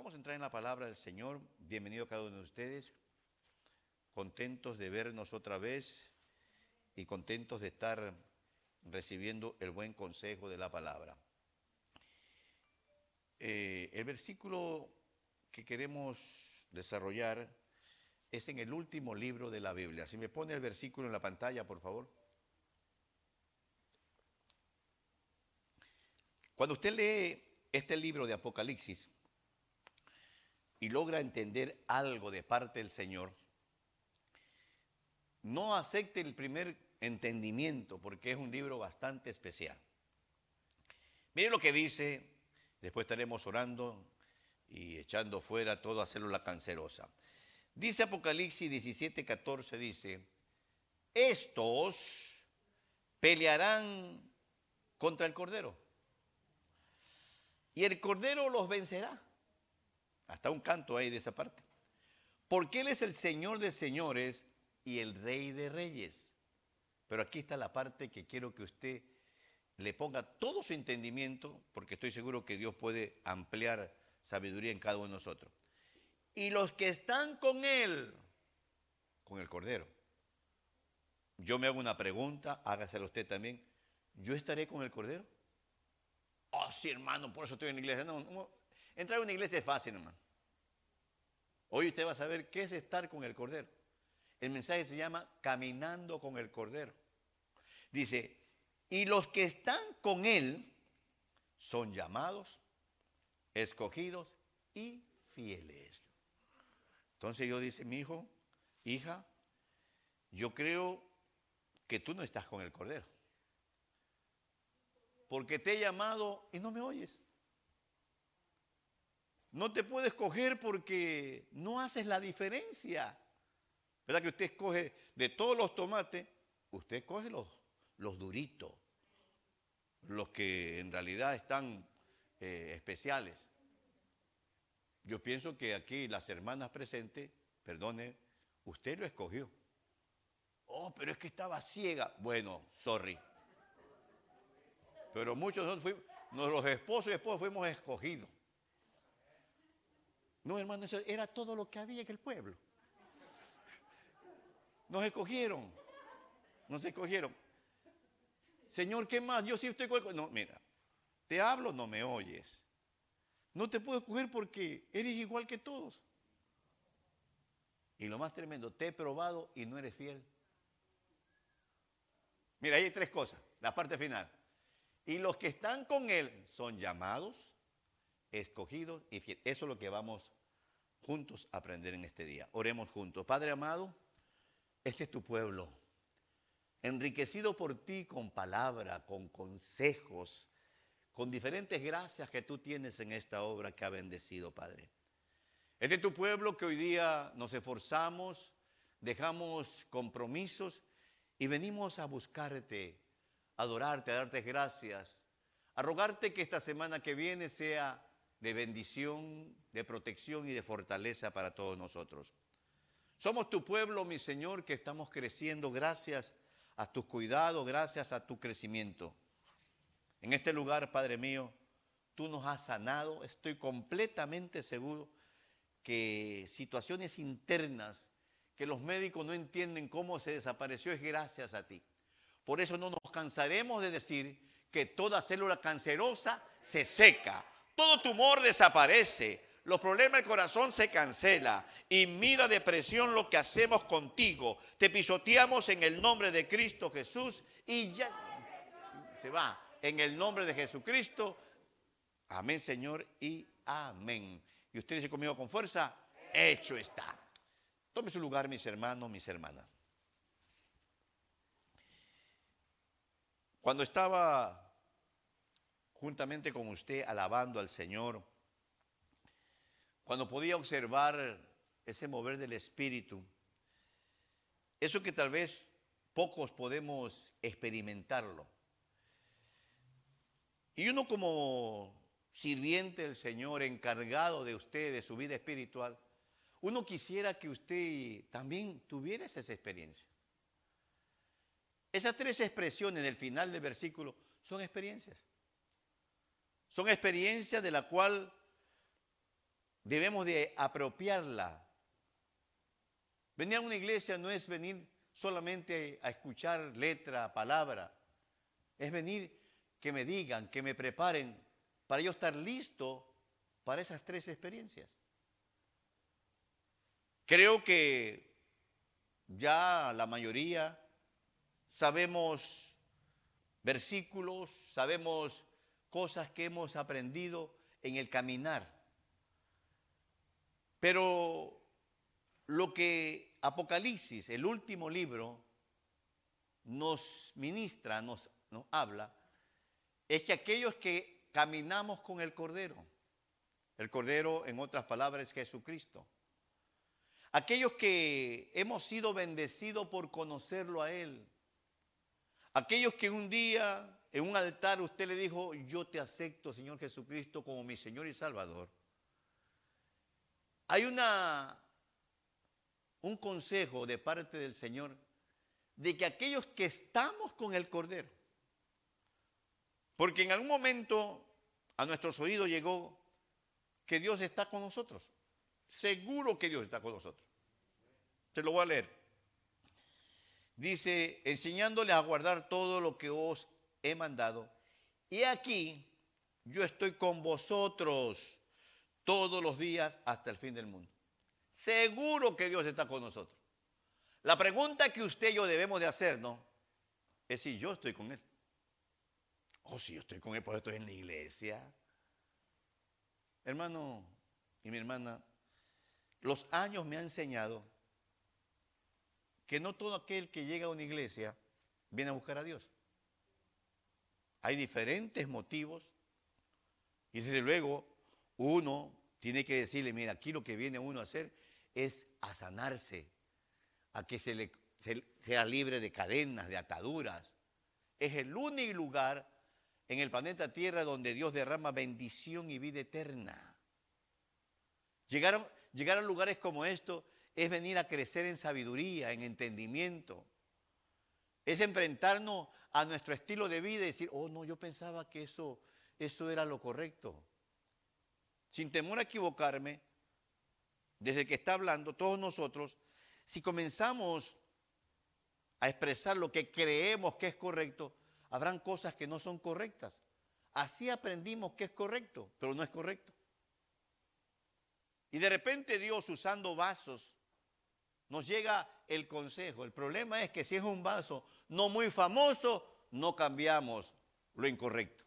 Vamos a entrar en la palabra del Señor. Bienvenido a cada uno de ustedes. Contentos de vernos otra vez y contentos de estar recibiendo el buen consejo de la palabra. Eh, el versículo que queremos desarrollar es en el último libro de la Biblia. Si me pone el versículo en la pantalla, por favor. Cuando usted lee este libro de Apocalipsis y logra entender algo de parte del Señor, no acepte el primer entendimiento porque es un libro bastante especial. Miren lo que dice, después estaremos orando y echando fuera toda célula cancerosa. Dice Apocalipsis 17, 14, dice, estos pelearán contra el Cordero. Y el Cordero los vencerá. Hasta un canto ahí de esa parte. Porque Él es el Señor de señores y el Rey de reyes. Pero aquí está la parte que quiero que usted le ponga todo su entendimiento, porque estoy seguro que Dios puede ampliar sabiduría en cada uno de nosotros. Y los que están con Él, con el Cordero. Yo me hago una pregunta, hágasela usted también. ¿Yo estaré con el Cordero? Oh, sí, hermano, por eso estoy en la iglesia. No, entrar a una iglesia es fácil, hermano. Hoy usted va a saber qué es estar con el Cordero. El mensaje se llama Caminando con el Cordero. Dice, y los que están con Él son llamados, escogidos y fieles. Entonces yo dice, mi hijo, hija, yo creo que tú no estás con el Cordero porque te he llamado y no me oyes. No te puedes coger porque no haces la diferencia. ¿Verdad que usted escoge de todos los tomates, usted coge los, los duritos, los que en realidad están eh, especiales? Yo pienso que aquí las hermanas presentes, perdone, usted lo escogió. Oh, pero es que estaba ciega. Bueno, sorry. Pero muchos de nosotros fuimos, los esposos y esposas fuimos escogidos. No, hermano, eso era todo lo que había en el pueblo. Nos escogieron. Nos escogieron. Señor, ¿qué más? Yo sí estoy con No, mira, te hablo, no me oyes. No te puedo escoger porque eres igual que todos. Y lo más tremendo, te he probado y no eres fiel. Mira, ahí hay tres cosas. La parte final. Y los que están con Él son llamados, escogidos y. Eso es lo que vamos juntos a aprender en este día. Oremos juntos. Padre amado, este es tu pueblo, enriquecido por ti con palabra, con consejos, con diferentes gracias que tú tienes en esta obra que ha bendecido, Padre. Este es tu pueblo que hoy día nos esforzamos, dejamos compromisos y venimos a buscarte adorarte, a darte gracias, a rogarte que esta semana que viene sea de bendición, de protección y de fortaleza para todos nosotros. Somos tu pueblo, mi Señor, que estamos creciendo gracias a tus cuidados, gracias a tu crecimiento. En este lugar, Padre mío, tú nos has sanado. Estoy completamente seguro que situaciones internas que los médicos no entienden cómo se desapareció es gracias a ti. Por eso no nos cansaremos de decir que toda célula cancerosa se seca, todo tumor desaparece, los problemas del corazón se cancela. Y mira depresión lo que hacemos contigo. Te pisoteamos en el nombre de Cristo Jesús y ya se va. En el nombre de Jesucristo. Amén, Señor, y amén. Y usted dice conmigo con fuerza, hecho está. Tome su lugar, mis hermanos, mis hermanas. Cuando estaba juntamente con usted alabando al Señor, cuando podía observar ese mover del Espíritu, eso que tal vez pocos podemos experimentarlo. Y uno como sirviente del Señor, encargado de usted, de su vida espiritual, uno quisiera que usted también tuviera esa experiencia. Esas tres expresiones del final del versículo son experiencias. Son experiencias de la cual debemos de apropiarla. Venir a una iglesia no es venir solamente a escuchar letra, palabra. Es venir que me digan, que me preparen para yo estar listo para esas tres experiencias. Creo que ya la mayoría sabemos versículos, sabemos cosas que hemos aprendido en el caminar. Pero lo que Apocalipsis, el último libro, nos ministra, nos, nos habla, es que aquellos que caminamos con el Cordero, el Cordero en otras palabras es Jesucristo, aquellos que hemos sido bendecidos por conocerlo a Él, aquellos que un día en un altar usted le dijo, yo te acepto, Señor Jesucristo, como mi Señor y Salvador. Hay una, un consejo de parte del Señor de que aquellos que estamos con el Cordero, porque en algún momento a nuestros oídos llegó que Dios está con nosotros. Seguro que Dios está con nosotros. Te lo voy a leer. Dice, enseñándole a guardar todo lo que os he mandado. Y aquí yo estoy con vosotros todos los días hasta el fin del mundo. Seguro que Dios está con nosotros. La pregunta que usted y yo debemos de hacernos es si yo estoy con Él. O si yo estoy con Él, pues estoy en la iglesia. Hermano y mi hermana, los años me han enseñado que no todo aquel que llega a una iglesia viene a buscar a Dios. Hay diferentes motivos y desde luego uno tiene que decirle, mira, aquí lo que viene uno a hacer es a sanarse, a que se le, sea libre de cadenas, de ataduras. Es el único lugar en el planeta Tierra donde Dios derrama bendición y vida eterna. Llegar, a lugares como esto es venir a crecer en sabiduría, en entendimiento. Es enfrentarnos a nuestro estilo de vida y decir, oh no, yo pensaba que eso, eso era lo correcto. Sin temor a equivocarme, desde que está hablando, todos nosotros, si comenzamos a expresar lo que creemos que es correcto, habrán cosas que no son correctas. Así aprendimos que es correcto, pero no es correcto. Y de repente Dios usando vasos nos llega el consejo. El problema es que si es un vaso no muy famoso, no cambiamos lo incorrecto.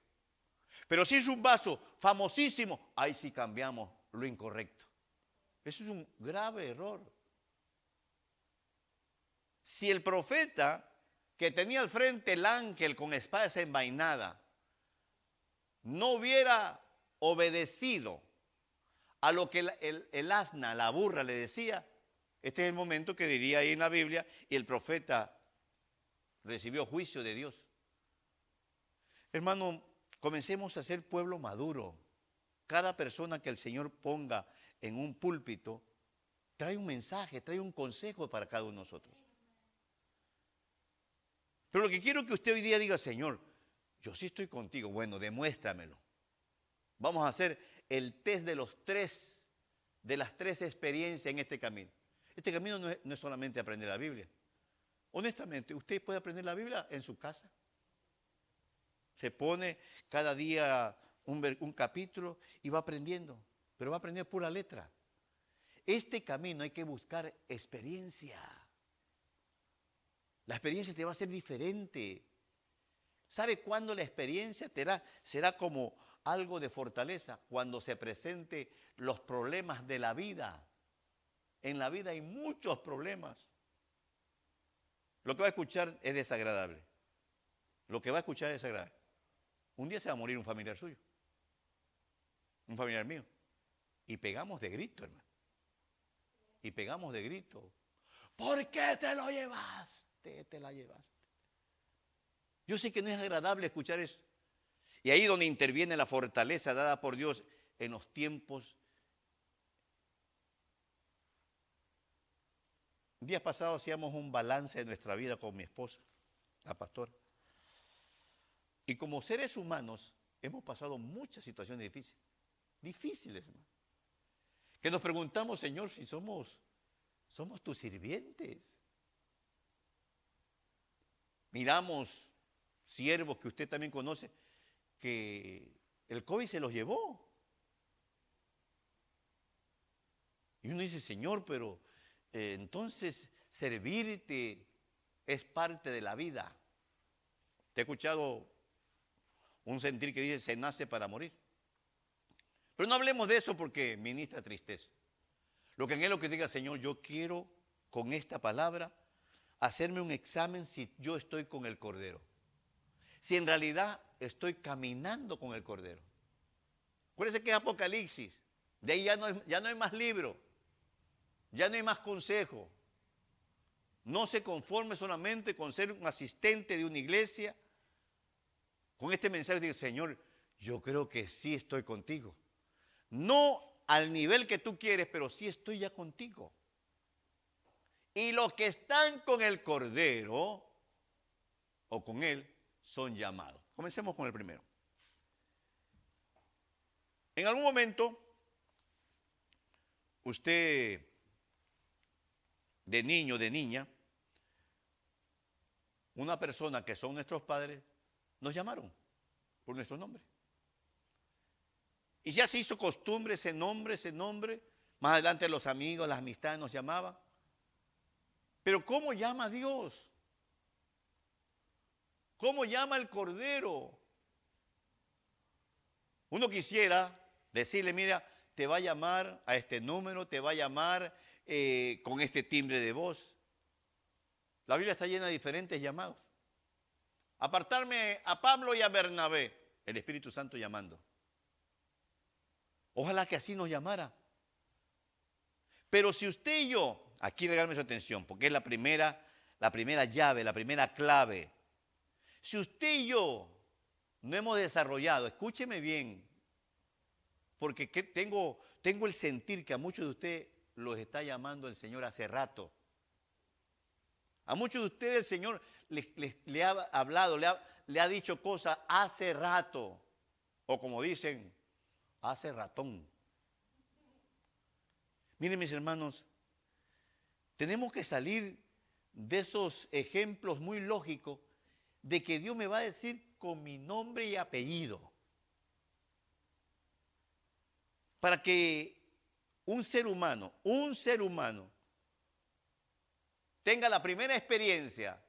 Pero si es un vaso famosísimo, ahí sí cambiamos lo incorrecto. Eso es un grave error. Si el profeta que tenía al frente el ángel con espada desenvainada no hubiera obedecido a lo que el, el asna, la burra, le decía, este es el momento que diría ahí en la Biblia, y el profeta recibió juicio de Dios. Hermano, comencemos a ser pueblo maduro. Cada persona que el Señor ponga en un púlpito trae un mensaje, trae un consejo para cada uno de nosotros. Pero lo que quiero que usted hoy día diga, Señor, yo sí estoy contigo. Bueno, demuéstramelo. Vamos a hacer el test de los tres, de las tres experiencias en este camino. Este camino no es, solamente aprender la Biblia. Honestamente, usted puede aprender la Biblia en su casa. Se pone cada día un, capítulo y va aprendiendo, pero va a aprender pura letra. Este camino hay que buscar experiencia. La experiencia te va a ser diferente. ¿Sabe cuándo la experiencia será como algo de fortaleza? Cuando se presenten los problemas de la vida. En la vida hay muchos problemas. Lo que va a escuchar es desagradable. Lo que va a escuchar es desagradable. Un día se va a morir un familiar suyo. Un familiar mío. Y pegamos de grito, hermano. Y pegamos de grito. ¿Por qué te lo llevaste? Te la llevaste. Yo sé que no es agradable escuchar eso. Y ahí donde interviene la fortaleza dada por Dios en los tiempos Días pasados hacíamos un balance de nuestra vida con mi esposa, la pastora. Y como seres humanos hemos pasado muchas situaciones difíciles. Difíciles, hermano. Que nos preguntamos, Señor, si somos, somos tus sirvientes. Miramos siervos que usted también conoce, que el COVID se los llevó. Y uno dice, Señor, pero eh, entonces servirte es parte de la vida. Te he escuchado un sentir que dice, se nace para morir. Pero no hablemos de eso porque ministra tristeza. Lo que en él lo que diga, Señor, yo quiero con esta palabra hacerme un examen si yo estoy con el Cordero. Si en realidad estoy caminando con el Cordero. Acuérdense que es Apocalipsis. De ahí ya no, ya no hay más libro. Ya no hay más consejo. No se conforme solamente con ser un asistente de una iglesia. Con este mensaje dice, Señor, yo creo que sí estoy contigo. No al nivel que tú quieres, pero sí estoy ya contigo. Y los que están con el Cordero o con Él son llamados. Comencemos con el primero. En algún momento, usted de niño, de niña, una persona que son nuestros padres, nos llamaron por nuestro nombre. Y ya se hizo costumbre ese nombre, ese nombre. Más adelante los amigos, las amistades nos llamaban. Pero ¿cómo llama Dios? ¿Cómo llama el Cordero? Uno quisiera decirle, mira, te va a llamar a este número, te va a llamar eh, con este timbre de voz. La Biblia está llena de diferentes llamados. Apartarme a Pablo y a Bernabé, el Espíritu Santo llamando. Ojalá que así nos llamara. Pero si usted y yo, aquí regalme su atención, porque es la primera, la primera llave, la primera clave. Si usted y yo no hemos desarrollado, escúcheme bien, porque tengo, tengo el sentir que a muchos de ustedes los está llamando el Señor hace rato. A muchos de ustedes el Señor le ha hablado, le ha, le ha dicho cosas hace rato. O como dicen, hace ratón. Miren mis hermanos, tenemos que salir de esos ejemplos muy lógicos de que Dios me va a decir con mi nombre y apellido. Para que un ser humano, un ser humano, tenga la primera experiencia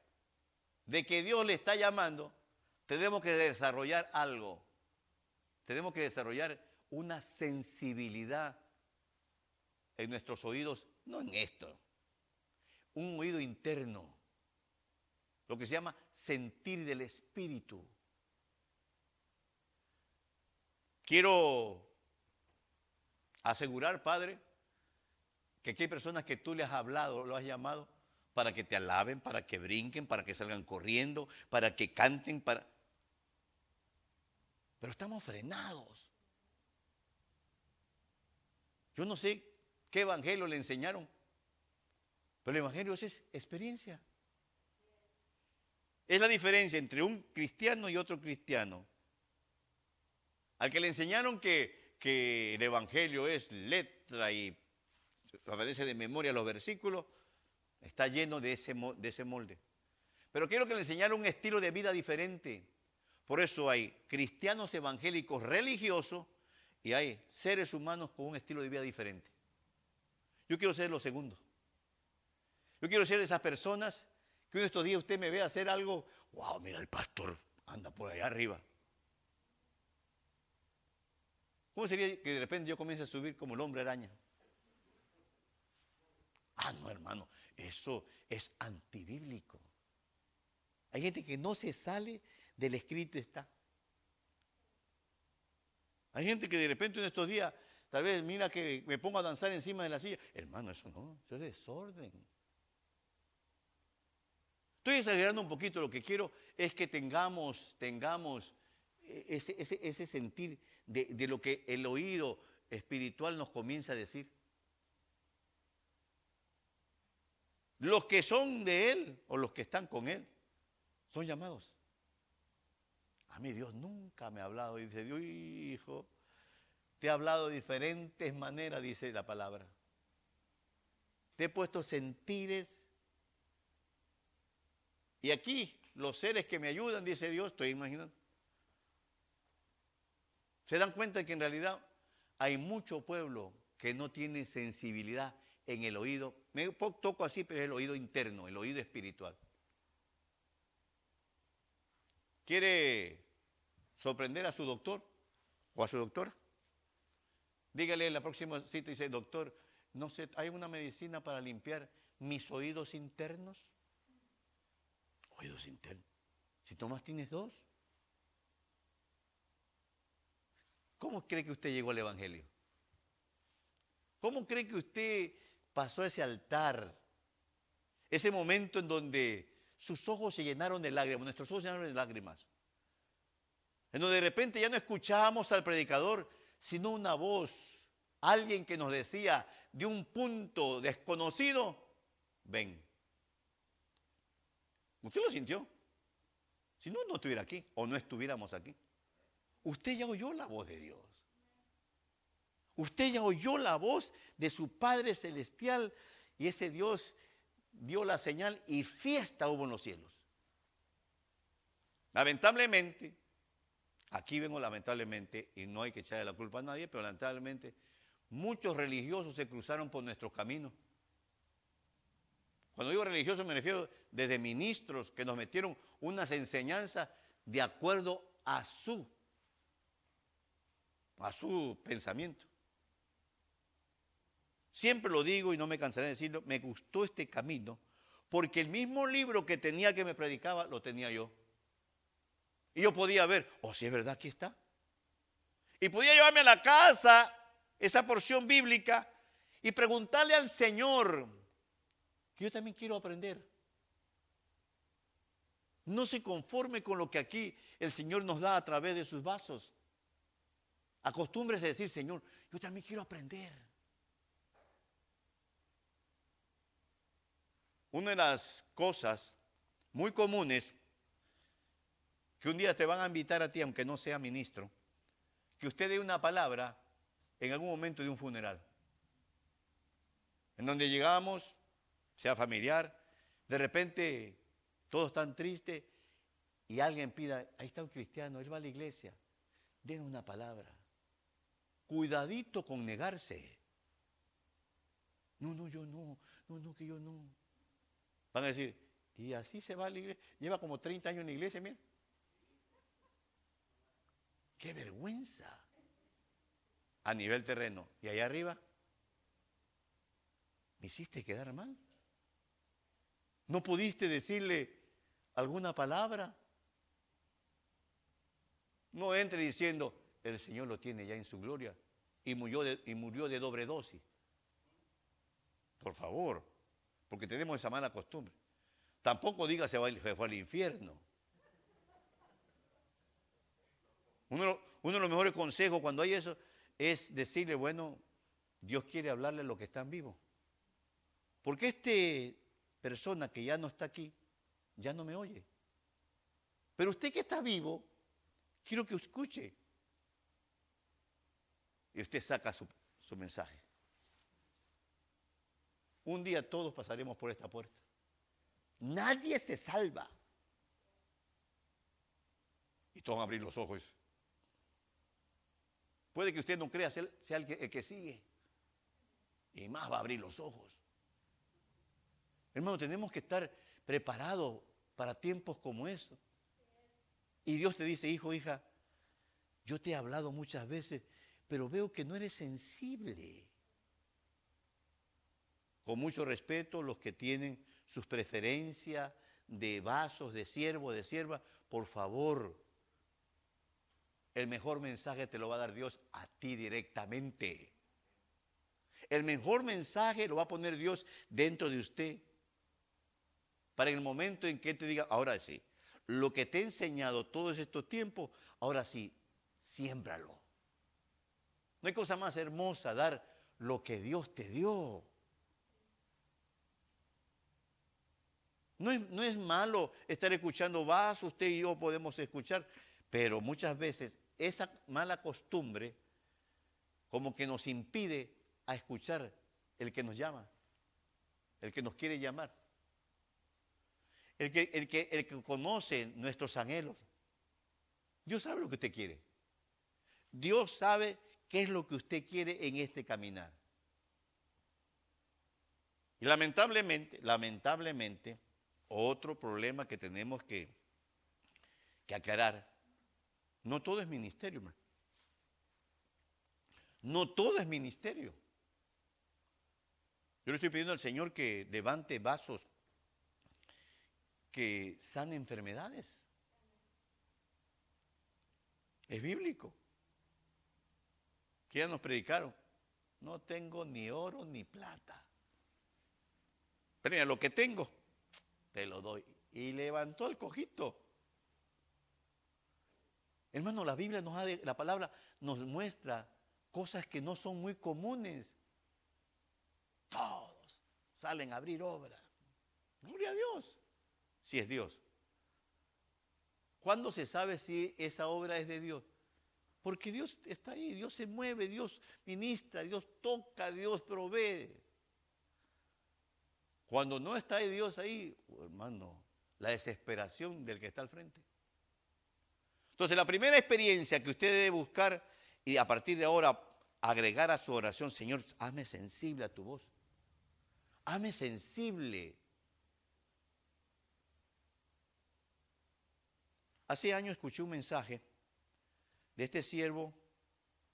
de que Dios le está llamando, tenemos que desarrollar algo. Tenemos que desarrollar una sensibilidad en nuestros oídos, no en esto, un oído interno, lo que se llama sentir del espíritu. Quiero asegurar, Padre, que aquí hay personas que tú le has hablado, lo has llamado, para que te alaben, para que brinquen, para que salgan corriendo, para que canten, para... Pero estamos frenados. Yo no sé qué evangelio le enseñaron, pero el evangelio es experiencia. Es la diferencia entre un cristiano y otro cristiano. Al que le enseñaron que, el evangelio es letra y obedece de memoria los versículos, está lleno de ese, de ese molde. Pero quiero que le enseñaran un estilo de vida diferente. Por eso hay cristianos evangélicos religiosos y hay seres humanos con un estilo de vida diferente. Yo quiero ser lo segundo. Yo quiero ser de esas personas que uno de estos días usted me ve hacer algo, wow, mira el pastor anda por allá arriba. ¿Cómo sería que de repente yo comience a subir como el hombre araña? Ah, no, hermano, eso es antibíblico. Hay gente que no se sale del escrito está. Hay gente que de repente en estos días, tal vez mira que me pongo a danzar encima de la silla. Hermano, eso no, eso es desorden. Estoy exagerando un poquito, lo que quiero es que tengamos, tengamos ese, ese, sentir de, de lo que el oído espiritual nos comienza a decir. Los que son de Él o los que están con Él son llamados. A mí Dios nunca me ha hablado y dice, Dios, hijo, Te he hablado de diferentes maneras, dice la palabra. Te he puesto sentires. Y aquí los seres que me ayudan, dice Dios, estoy imaginando. Se dan cuenta que en realidad hay mucho pueblo que no tiene sensibilidad en el oído. Me toco así, pero es el oído interno, el oído espiritual. ¿Quiere sorprender a su doctor o a su doctora? Dígale en la próxima cita, dice, doctor, no sé, ¿hay una medicina para limpiar mis oídos internos? Oídos internos. Si Tomás tienes dos. ¿Cómo cree que usted llegó al Evangelio? ¿Cómo cree que usted pasó ese altar? Ese momento en donde sus ojos se llenaron de lágrimas, nuestros ojos se llenaron de lágrimas. En donde de repente ya no escuchábamos al predicador, sino una voz, alguien que nos decía de un punto desconocido, ven. ¿Usted lo sintió? Si no, no estuviera aquí o no estuviéramos aquí. Usted ya oyó la voz de Dios. Usted ya oyó la voz de su Padre Celestial y ese Dios dio la señal y fiesta hubo en los cielos. Lamentablemente, aquí vengo lamentablemente, y no hay que echarle la culpa a nadie, pero lamentablemente muchos religiosos se cruzaron por nuestros caminos. Cuando digo religiosos me refiero desde ministros que nos metieron unas enseñanzas de acuerdo a su, a su pensamiento. Siempre lo digo y no me cansaré de decirlo, me gustó este camino porque el mismo libro que tenía que me predicaba lo tenía yo. Y yo podía ver, oh, si es verdad, aquí está. Y podía llevarme a la casa esa porción bíblica y preguntarle al Señor, que yo también quiero aprender. No se conforme con lo que aquí el Señor nos da a través de sus vasos. Acostúmbrese a decir, Señor, yo también quiero aprender. Una de las cosas muy comunes que un día te van a invitar a ti, aunque no sea ministro, que usted dé una palabra en algún momento de un funeral. En donde llegamos, sea familiar, de repente todos están tristes y alguien pida, ahí está un cristiano, él va a la iglesia, den una palabra. Cuidadito con negarse. No, no, yo no, no, no, que yo no. Van a decir, y así se va a la iglesia. Lleva como 30 años en la iglesia, mira. Qué vergüenza. A nivel terreno. Y allá arriba, me hiciste quedar mal. ¿No pudiste decirle alguna palabra? No entre diciendo, el Señor lo tiene ya en su gloria y murió de, y murió de doble dosis. Por favor porque tenemos esa mala costumbre. Tampoco diga se fue al infierno. Uno, uno, de los mejores consejos cuando hay eso es decirle, bueno, Dios quiere hablarle a los que están vivos. Porque esta persona que ya no está aquí, ya no me oye. Pero usted que está vivo, quiero que escuche. Y usted saca su, su mensaje. Un día todos pasaremos por esta puerta. Nadie se salva. Y todos van a abrir los ojos. Puede que usted no crea sea el que, el que sigue. Y más va a abrir los ojos. Hermano, tenemos que estar preparados para tiempos como estos. Y Dios te dice, hijo, hija, yo te he hablado muchas veces, pero veo que no eres sensible con mucho respeto, los que tienen sus preferencias de vasos, de siervo, de sierva, por favor, el mejor mensaje te lo va a dar Dios a ti directamente. El mejor mensaje lo va a poner Dios dentro de usted. Para el momento en que te diga, ahora sí, lo que te he enseñado todos estos tiempos, ahora sí, siémbralo. No hay cosa más hermosa dar lo que Dios te dio. No es, malo estar escuchando vas, usted y yo podemos escuchar, pero muchas veces esa mala costumbre como que nos impide a escuchar el que nos llama, el que nos quiere llamar, el que, el que, el que conoce nuestros anhelos. Dios sabe lo que usted quiere. Dios sabe qué es lo que usted quiere en este caminar. Y lamentablemente, lamentablemente, otro problema que tenemos que, que aclarar, no todo es ministerio. No todo es ministerio. Yo le estoy pidiendo al Señor que levante vasos que sanen enfermedades. Es bíblico. Que ya nos predicaron. No tengo ni oro ni plata. Pero mira, lo que tengo, te lo doy. Y levantó el cojito. Hermano, la Biblia nos ha de, la palabra nos muestra cosas que no son muy comunes. Todos salen a abrir obra. Gloria a Dios, si es Dios. ¿Cuándo se sabe si esa obra es de Dios? Porque Dios está ahí, Dios se mueve, Dios ministra, Dios toca, Dios provee. Cuando no está Dios ahí, hermano, la desesperación del que está al frente. Entonces, la primera experiencia que usted debe buscar y a partir de ahora agregar a su oración, Señor, hazme sensible a tu voz. Hazme sensible. Hace años escuché un mensaje de este siervo,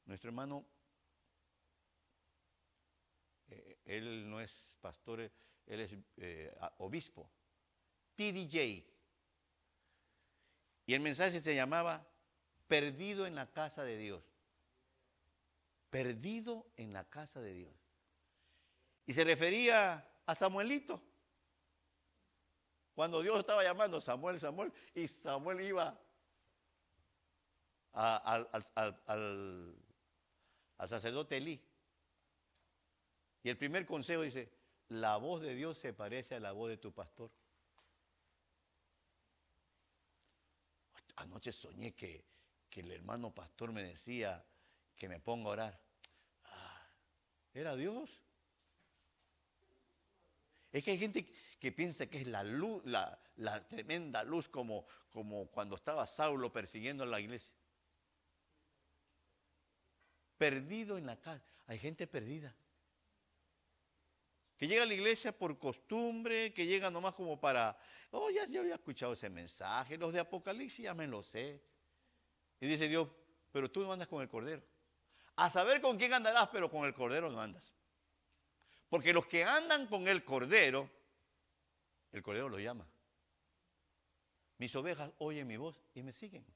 nuestro hermano, eh, él no es pastor, él es eh, obispo, TDJ. Y el mensaje se llamaba Perdido en la casa de Dios. Perdido en la casa de Dios. Y se refería a Samuelito. Cuando Dios estaba llamando Samuel, Samuel, y Samuel iba al, al sacerdote Elí. Y el primer consejo dice, la voz de Dios se parece a la voz de tu pastor. Anoche soñé que, el hermano pastor me decía que me ponga a orar. Ah, ¿Era Dios? Es que hay gente que piensa que es la luz, la, tremenda luz como, como cuando estaba Saulo persiguiendo a la iglesia. Perdido en la casa. Hay gente perdida que llega a la iglesia por costumbre, que llega nomás como para, oh, ya, ya había escuchado ese mensaje, los de Apocalipsis ya me lo sé. Y dice Dios, pero tú no andas con el Cordero. A saber con quién andarás, pero con el Cordero no andas. Porque los que andan con el Cordero, el Cordero los llama. Mis ovejas oyen mi voz y me siguen.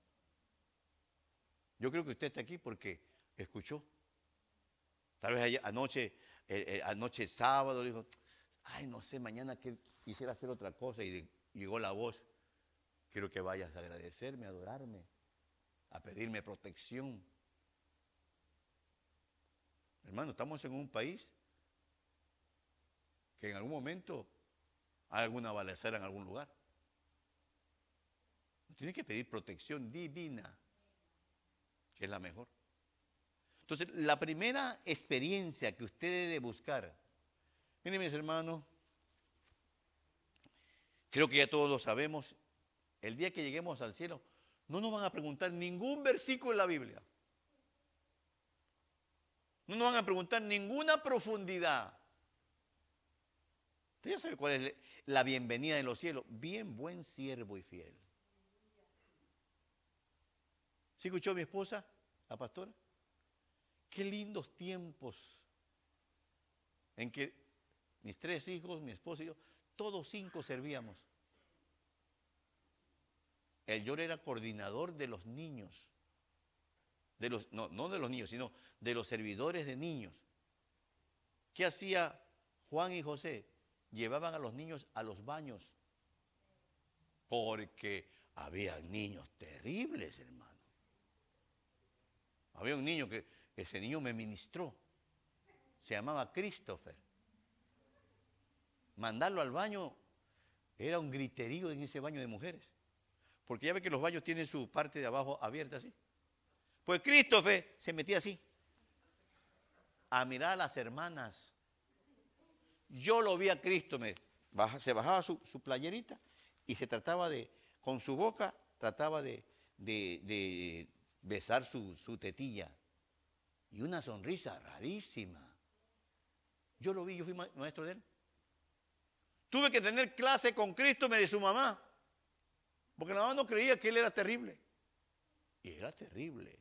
Yo creo que usted está aquí porque escuchó. Tal vez anoche eh, eh, anoche sábado, dijo, ay, no sé, mañana que quisiera hacer otra cosa y llegó la voz, quiero que vayas a agradecerme, a adorarme, a pedirme protección. Hermano, estamos en un país que en algún momento hay alguna balacera en algún lugar. Tiene que pedir protección divina, que es la mejor. Entonces, la primera experiencia que usted debe buscar, miren mis hermanos, creo que ya todos lo sabemos, el día que lleguemos al cielo, no nos van a preguntar ningún versículo en la Biblia. No nos van a preguntar ninguna profundidad. Usted ya sabe cuál es la bienvenida en los cielos. Bien, buen siervo y fiel. ¿Sí escuchó mi esposa, la pastora? Qué lindos tiempos en que mis tres hijos, mi esposo y yo, todos cinco servíamos. El yo era coordinador de los niños. De los, no, no de los niños, sino de los servidores de niños. ¿Qué hacía Juan y José? Llevaban a los niños a los baños. Porque había niños terribles, hermano. Había un niño que ese niño me ministró. Se llamaba Christopher. Mandarlo al baño era un griterío en ese baño de mujeres. Porque ya ve que los baños tienen su parte de abajo abierta así. Pues Christopher se metía así. a mirar a las hermanas. Yo lo vi a Cristo, me se bajaba su, playerita y se trataba de, con su boca, trataba de, besar su tetilla. Y una sonrisa rarísima. Yo lo vi, yo fui maestro de él. Tuve que tener clase con Cristo, me dice su mamá. Porque la mamá no creía que él era terrible. Y era terrible.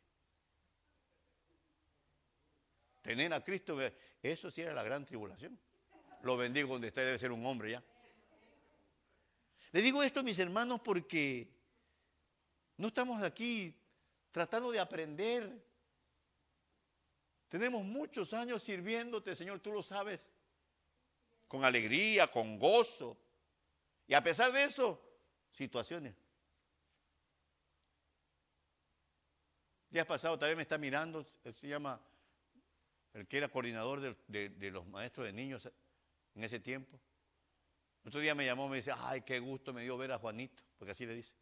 Tener a Cristo, eso sí era la gran tribulación. Lo bendigo donde usted debe ser un hombre ya. Le digo esto, mis hermanos, porque no estamos aquí tratando de aprender. Tenemos muchos años sirviéndote, Señor, tú lo sabes. Con alegría, con gozo. Y a pesar de eso, situaciones. Días pasado también me está mirando, él se llama, el que era coordinador de, los maestros de niños en ese tiempo. Otro día me llamó me dice, ay, qué gusto me dio ver a Juanito, porque así le dice.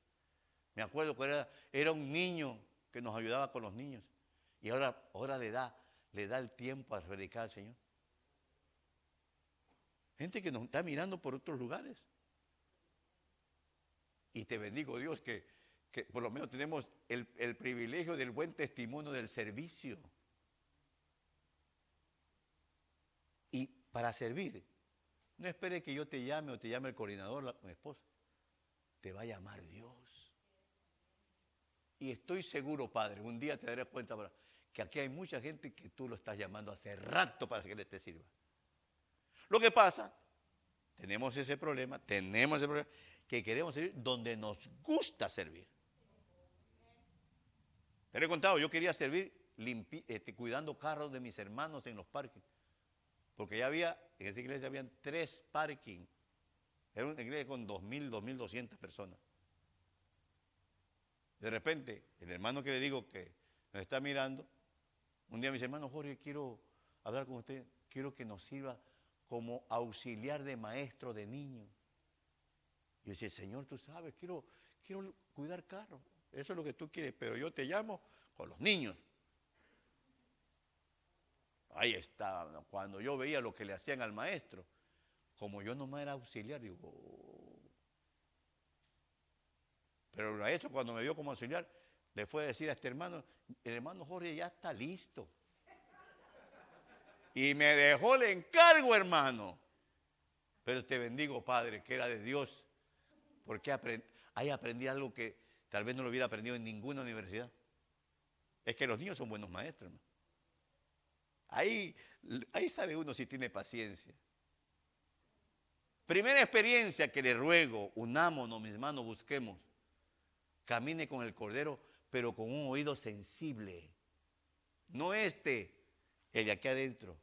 Me acuerdo que era, era un niño que nos ayudaba con los niños. Y ahora, ahora le, da, le da el tiempo a predicar al Señor. Gente que nos está mirando por otros lugares. Y te bendigo, Dios, que, que por lo menos tenemos el, el privilegio del buen testimonio del servicio. Y para servir, no espere que yo te llame o te llame el coordinador, mi esposa. Te va a llamar Dios. Y estoy seguro, Padre, un día te daré cuenta que aquí hay mucha gente que tú lo estás llamando hace rato para que te sirva. Lo que pasa, tenemos ese problema, tenemos ese problema, que queremos servir donde nos gusta servir. Te he contado, yo quería servir este, cuidando carros de mis hermanos en los parques. Porque ya había, en esa iglesia habían tres parking. Era una iglesia con 2.000, 2.200 personas. De repente, el hermano que le digo que nos está mirando, un día me dice, hermano Jorge, quiero hablar con usted, quiero que nos sirva como auxiliar de maestro de niños. Y yo decía, Señor, tú sabes, quiero, quiero cuidar carros. Eso es lo que tú quieres, pero yo te llamo con los niños. Ahí estaba. Cuando yo veía lo que le hacían al maestro, como yo nomás era auxiliar, digo, oh". pero el maestro cuando me vio como auxiliar, le fue a decir a este hermano, el hermano Jorge ya está listo. Y me dejó el encargo, hermano. Pero te bendigo, Padre, que era de Dios, porque ahí aprendí algo que tal vez no lo hubiera aprendido en ninguna universidad. Es que los niños son buenos maestros, hermano. Ahí, ahí sabe uno si tiene paciencia. Primera experiencia que le ruego, unámonos, mis hermanos, busquemos. Camine con el Cordero, pero con un oído sensible. No este, el de aquí adentro.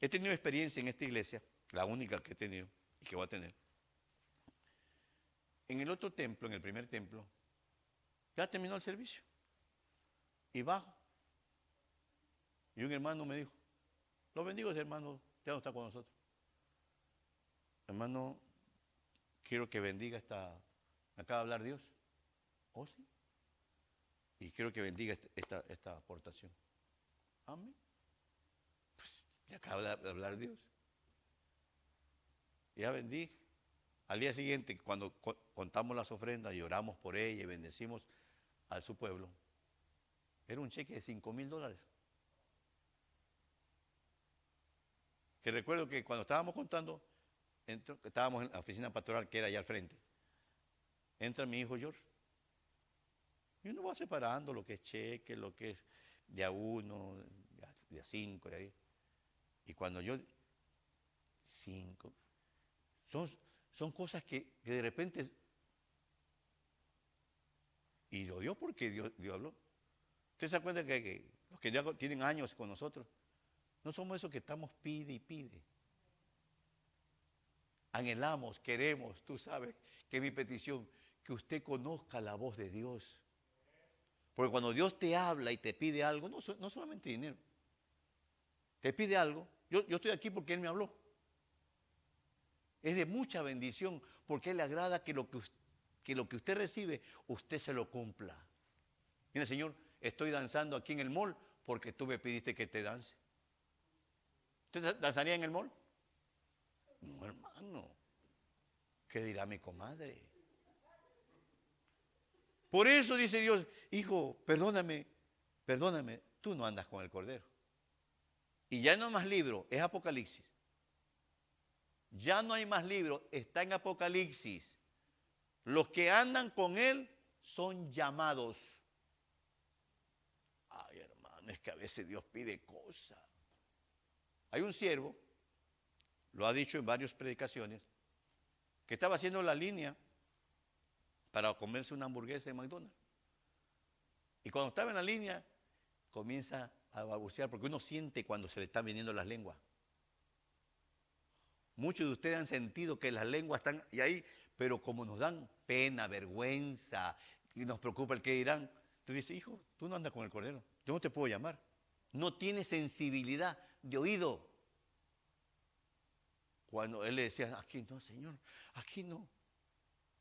He tenido experiencia en esta iglesia, la única que he tenido y que voy a tener. En el otro templo, en el primer templo, ya terminó el servicio. Y bajo. Y un hermano me dijo, lo bendigo ese hermano, ya no está con nosotros. Hermano, quiero que bendiga esta, acaba de hablar Dios. ¿Oh sí? Y quiero que bendiga este, esta, esta aportación. Amén. Pues ya acaba de hablar Dios. Ya bendí. Al día siguiente, cuando contamos las ofrendas y oramos por ella y bendecimos a su pueblo, era un cheque de 5 mil dólares. Que recuerdo que cuando estábamos contando, estábamos en la oficina pastoral que era allá al frente, entra mi hijo George. Y uno va separando lo que es cheque, lo que es de a uno, de a cinco, de ahí. Y cuando yo, cinco, son, son cosas que, que de repente y lo dio porque Dios, habló. ¿Usted se da cuenta que, los que ya tienen años con nosotros, no somos esos que estamos pide y pide? Anhelamos, queremos, tú sabes que mi petición, que usted conozca la voz de Dios. Porque cuando Dios te habla y te pide algo, no, no solamente dinero, te pide algo, yo, yo estoy aquí porque Él me habló. Es de mucha bendición porque Él le agrada que lo que que lo que usted recibe, usted se lo cumpla. Mira, Señor, estoy danzando aquí en el mall porque tú me pidiste que te dance. ¿Usted danzaría en el mall? No, hermano. ¿Qué dirá mi comadre? Por eso dice Dios, hijo, perdóname, perdóname, tú no andas con el Cordero. Y ya no hay más libro, es Apocalipsis. Ya no hay más libro, está en Apocalipsis. Los que andan con Él son llamados. Ay, hermano, es que a veces Dios pide cosas. Hay un siervo, lo ha dicho en varias predicaciones, que estaba haciendo la línea para comerse una hamburguesa de McDonald's. Y cuando estaba en la línea, comienza a balbucear, porque uno siente cuando se le están viniendo las lenguas. Muchos de ustedes han sentido que las lenguas están ahí, pero como nos dan pena, vergüenza, y nos preocupa el que dirán, tú dices, hijo, tú no andas con el cordero, yo no te puedo llamar. No tienes sensibilidad de oído. Cuando él le decía, aquí no, Señor, aquí no.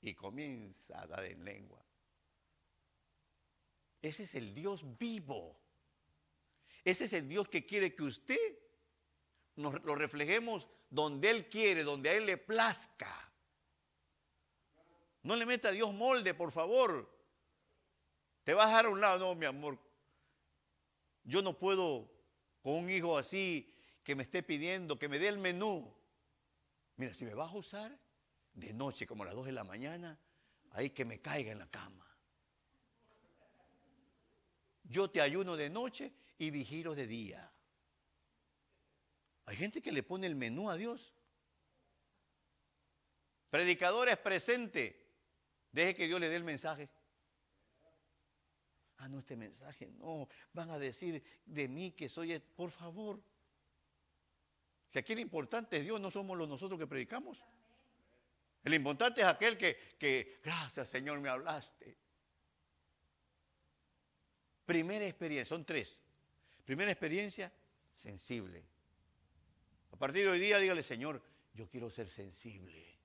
Y comienza a dar en lengua. Ese es el Dios vivo. Ese es el Dios que quiere que usted nos lo reflejemos donde Él quiere, donde a Él le plazca. No le meta a Dios molde, por favor. Te vas a dejar a un lado, no, mi amor. Yo no puedo con un hijo así que me esté pidiendo que me dé el menú. Mira, si me vas a usar de noche como a las 2 de la mañana, ahí que me caiga en la cama. Yo te ayuno de noche y vigilo de día. Hay gente que le pone el menú a Dios. Predicadores presente. Deje que Dios le dé el mensaje. Ah, no, este mensaje no. Van a decir de mí que soy, por favor. Si aquí lo importante es Dios, no somos los nosotros que predicamos. El importante es aquel que, que, gracias Señor, me hablaste. Primera experiencia, son tres. Primera experiencia, sensible. A partir de hoy día, dígale, Señor, yo quiero ser sensible.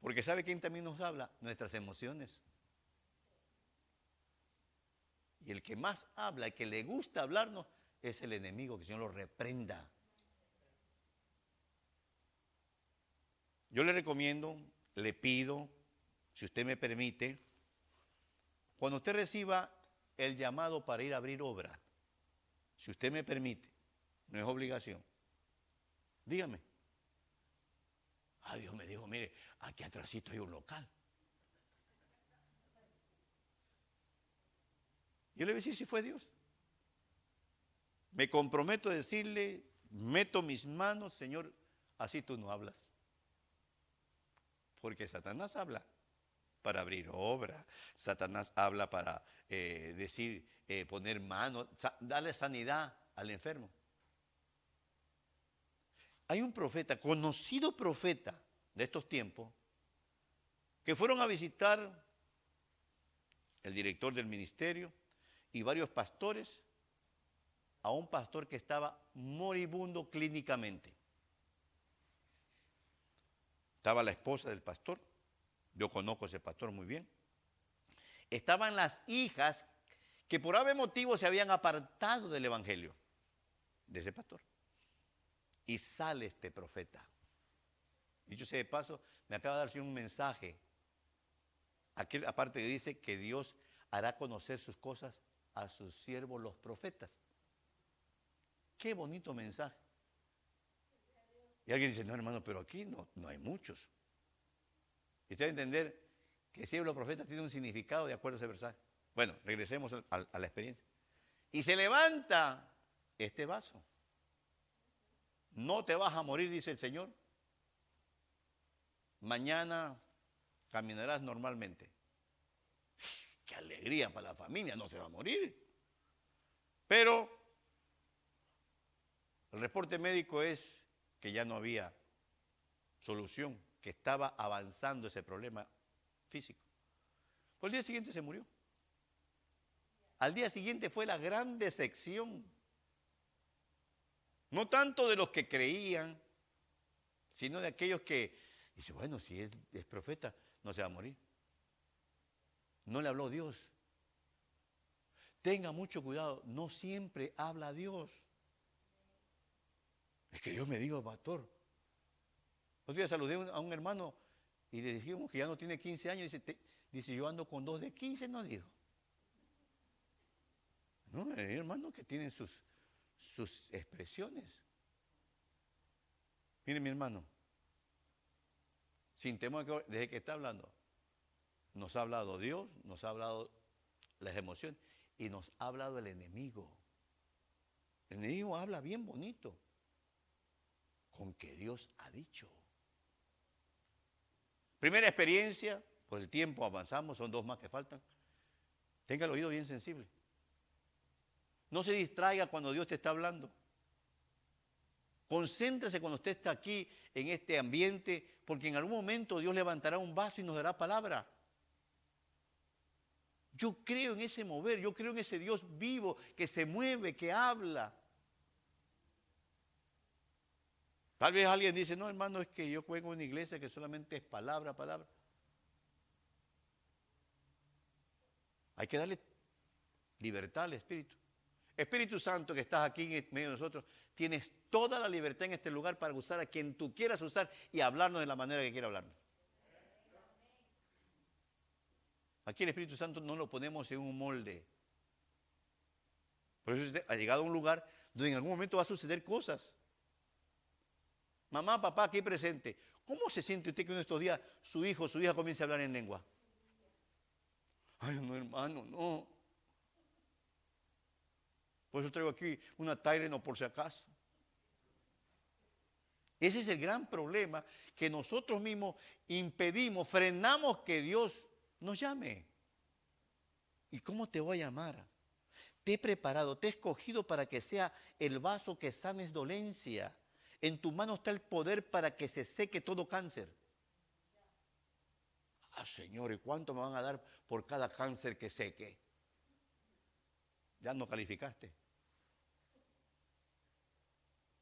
Porque ¿sabe quién también nos habla? Nuestras emociones. Y el que más habla, el que le gusta hablarnos, es el enemigo, que el Señor lo reprenda. Yo le recomiendo, le pido, si usted me permite, cuando usted reciba el llamado para ir a abrir obra, si usted me permite, no es obligación, dígame. Ah, Dios me dijo, mire, aquí atrásito hay un local. Yo le voy a decir si fue Dios. Me comprometo a decirle, meto mis manos, Señor, así tú no hablas. Porque Satanás habla para abrir obra, Satanás habla para eh, decir, eh, poner manos, darle sanidad al enfermo. Hay un profeta, conocido profeta de estos tiempos, que fueron a visitar el director del ministerio y varios pastores a un pastor que estaba moribundo clínicamente. Estaba la esposa del pastor, yo conozco a ese pastor muy bien. Estaban las hijas que por ave motivo se habían apartado del evangelio de ese pastor. Y sale este profeta. Dicho sea de paso, me acaba de darse un mensaje. Aquí aparte dice que Dios hará conocer sus cosas a sus siervos los profetas. Qué bonito mensaje. Y alguien dice, no hermano, pero aquí no, no hay muchos. Y usted debe entender que siervo los profetas tiene un significado de acuerdo a ese mensaje. Bueno, regresemos a la experiencia. Y se levanta este vaso. No te vas a morir, dice el Señor. Mañana caminarás normalmente. Qué alegría para la familia, no se va a morir. Pero el reporte médico es que ya no había solución, que estaba avanzando ese problema físico. Por el día siguiente se murió. Al día siguiente fue la gran decepción. No tanto de los que creían, sino de aquellos que dicen, bueno, si él es profeta, no se va a morir. No le habló Dios. tenga mucho cuidado, no siempre habla Dios. Es que Dios me dijo, pastor. Otro día saludé a un hermano y le dijimos que ya no tiene 15 años. Dice, dice yo ando con dos de 15, no dijo. No, hay hermanos que tienen sus, sus expresiones. Mire mi hermano, sin temor desde que está hablando, nos ha hablado Dios, nos ha hablado las emociones y nos ha hablado el enemigo. El enemigo habla bien bonito, con que Dios ha dicho. Primera experiencia, por el tiempo avanzamos, son dos más que faltan. Tenga el oído bien sensible. No se distraiga cuando Dios te está hablando. Concéntrese cuando usted está aquí en este ambiente, porque en algún momento Dios levantará un vaso y nos dará palabra. Yo creo en ese mover, yo creo en ese Dios vivo que se mueve, que habla. Tal vez alguien dice, no hermano, es que yo juego en una iglesia que solamente es palabra, palabra. Hay que darle libertad al Espíritu. Espíritu Santo que estás aquí en medio de nosotros, tienes toda la libertad en este lugar para usar a quien tú quieras usar y hablarnos de la manera que quiera hablarnos. Aquí el Espíritu Santo no lo ponemos en un molde. Por eso usted ha llegado a un lugar donde en algún momento va a suceder cosas. Mamá, papá, aquí presente. ¿Cómo se siente usted que uno de estos días su hijo o su hija comience a hablar en lengua? Ay, no, hermano, no. Por eso traigo aquí una Tylenol por si acaso. Ese es el gran problema que nosotros mismos impedimos, frenamos que Dios nos llame. ¿Y cómo te voy a llamar? Te he preparado, te he escogido para que sea el vaso que sanes dolencia. En tu mano está el poder para que se seque todo cáncer. Ah, Señor, ¿y cuánto me van a dar por cada cáncer que seque? Ya no calificaste.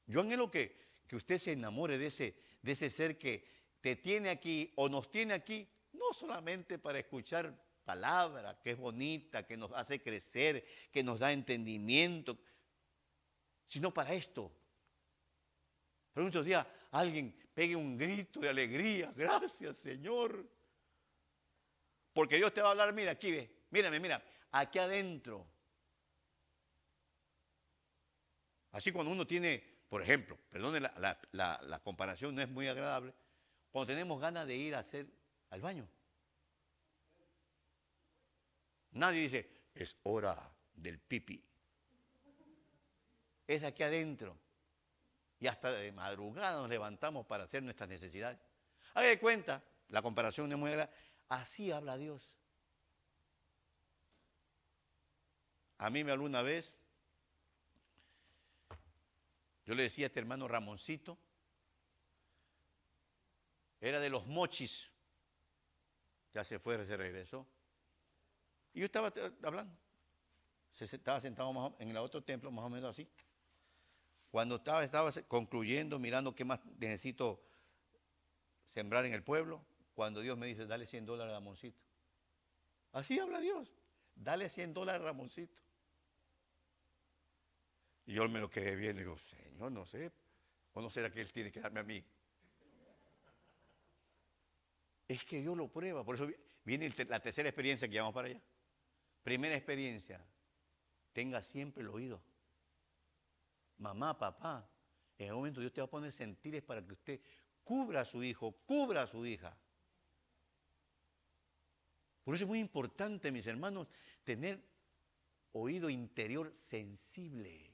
Yo anhelo que, que usted se enamore de ese, de ese ser que te tiene aquí o nos tiene aquí, no solamente para escuchar palabra que es bonita, que nos hace crecer, que nos da entendimiento, sino para esto, pero muchos días alguien pegue un grito de alegría. Gracias, Señor. Porque Dios te va a hablar, mira, aquí ve, mírame, mira, aquí adentro. Así cuando uno tiene, por ejemplo, perdone la, comparación, no es muy agradable, cuando tenemos ganas de ir a hacer al baño. Nadie dice, es hora del pipi. Es aquí adentro y hasta de madrugada nos levantamos para hacer nuestras necesidades. Haga de cuenta, la comparación es muy grande. Así habla Dios. A mí me habló una vez, yo le decía a este hermano Ramoncito, era de los mochis, ya se fue, se regresó. Y yo estaba hablando, se estaba sentado en el otro templo, más o menos así. Cuando estaba, estaba concluyendo, mirando qué más necesito sembrar en el pueblo, cuando Dios me dice, dale 100 dólares a Ramoncito. Así habla Dios, dale 100 dólares a Ramoncito. Y yo me lo quedé bien, digo, Señor, no sé, o no será que Él tiene que darme a mí. Es que Dios lo prueba, por eso viene la tercera experiencia que vamos para allá. Primera experiencia, tenga siempre el oído mamá, papá, en algún momento Dios te va a poner sentires para que usted cubra a su hijo, cubra a su hija. Por eso es muy importante, mis hermanos, tener oído interior sensible.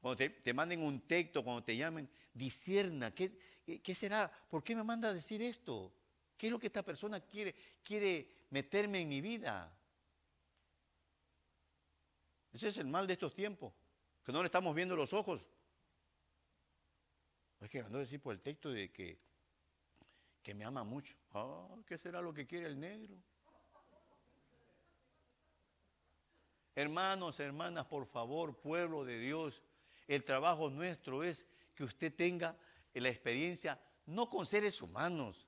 Cuando te, manden un texto, cuando te llamen, disierna, ¿qué, ¿qué, será? ¿Por qué me manda a decir esto? ¿Qué es lo que esta persona quiere, quiere meterme en mi vida? Ese es el mal de estos tiempos, que no le estamos viendo los ojos. Es que ando a decir por el texto de que, que me ama mucho. Ah, ¿Qué será lo que quiere el negro? Hermanos, hermanas, por favor, pueblo de Dios, el trabajo nuestro es que usted tenga la experiencia no con seres humanos.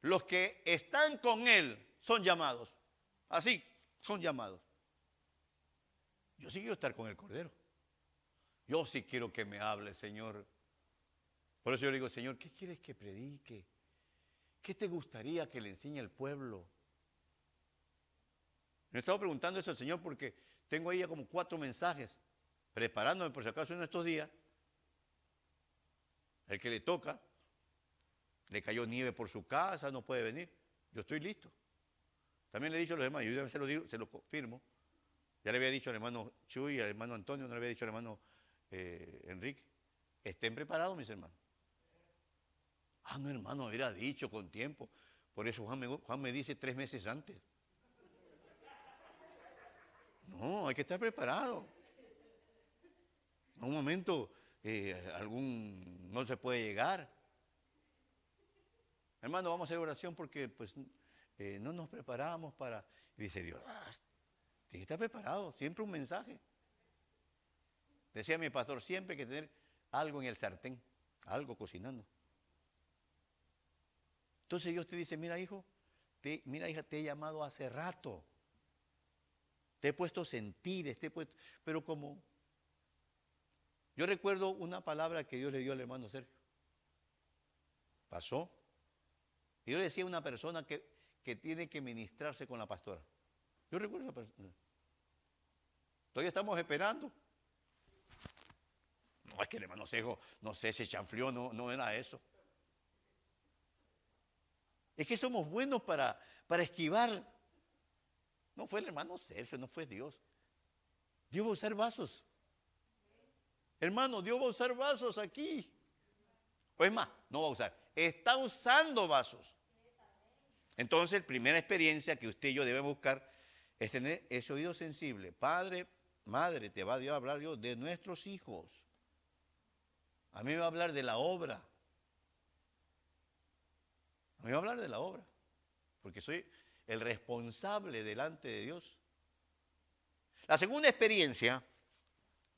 Los que están con Él son llamados. Así son llamados. Yo sí quiero estar con el Cordero. Yo sí quiero que me hable, Señor. Por eso yo le digo, Señor, ¿qué quieres que predique? ¿Qué te gustaría que le enseñe al pueblo? Me he estado preguntando eso al Señor porque tengo ahí ya como cuatro mensajes, preparándome por si acaso en estos días. El que le toca, le cayó nieve por su casa, no puede venir. Yo estoy listo. También le he dicho a los hermanos, yo ya se lo digo, se lo confirmo. Ya le había dicho al hermano Chuy, al hermano Antonio, no le había dicho al hermano eh, Enrique. Estén preparados, mis hermanos. Ah, no, hermano, hubiera dicho con tiempo. Por eso Juan me, dice tres meses antes. No, hay que estar preparado. En un momento eh, algún no se puede llegar. Hermano, vamos a hacer oración porque pues eh, no nos preparamos para... dice Dios, tiene que estar preparado, siempre un mensaje. Decía mi pastor, siempre hay que tener algo en el sartén, algo cocinando. Entonces Dios te dice, mira hijo, mira hija, te he llamado hace rato. Te he puesto sentir, te he puesto... Pero como... Yo recuerdo una palabra que Dios le dio al hermano Sergio. Pasó. Y yo le decía a una persona que, que tiene que ministrarse con la pastora. Yo recuerdo esa persona. Todavía estamos esperando. No, es que el hermano Sergio, no sé, se chanflió, no, no era eso. Es que somos buenos para, para esquivar. No fue el hermano Sergio, no fue Dios. Dios va a usar vasos. Hermano, Dios va a usar vasos aquí. O es más, no va a usar. Está usando vasos. Entonces, primera experiencia que usted y yo debemos buscar es tener ese oído sensible. Padre, madre, te va a hablar Dios de nuestros hijos. A mí me va a hablar de la obra. A mí me va a hablar de la obra, porque soy el responsable delante de Dios. La segunda experiencia,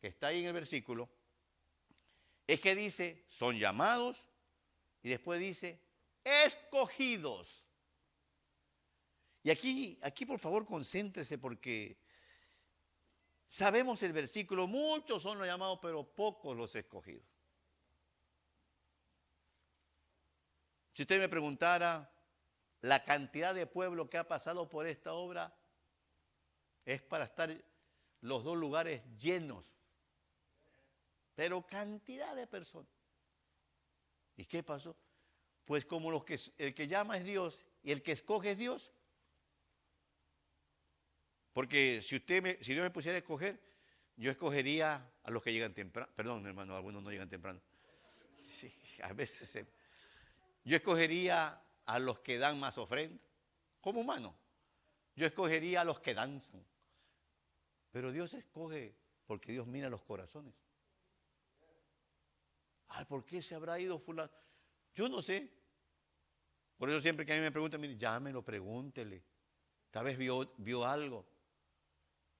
que está ahí en el versículo, es que dice, son llamados, y después dice, escogidos. Y aquí, aquí por favor concéntrese porque sabemos el versículo, muchos son los llamados, pero pocos los escogidos. Si usted me preguntara la cantidad de pueblo que ha pasado por esta obra, es para estar los dos lugares llenos. Pero cantidad de personas. ¿Y qué pasó? Pues como los que, el que llama es Dios y el que escoge es Dios. Porque si usted me, si Dios me pusiera a escoger, yo escogería a los que llegan temprano. Perdón, hermano, algunos no llegan temprano. Sí, a veces yo escogería a los que dan más ofrenda, como humano. Yo escogería a los que danzan. Pero Dios escoge porque Dios mira los corazones. Ay, ¿por qué se habrá ido fulano? Yo no sé. Por eso siempre que a mí me preguntan, mire, llámelo, pregúntele. Tal vez vio, vio algo.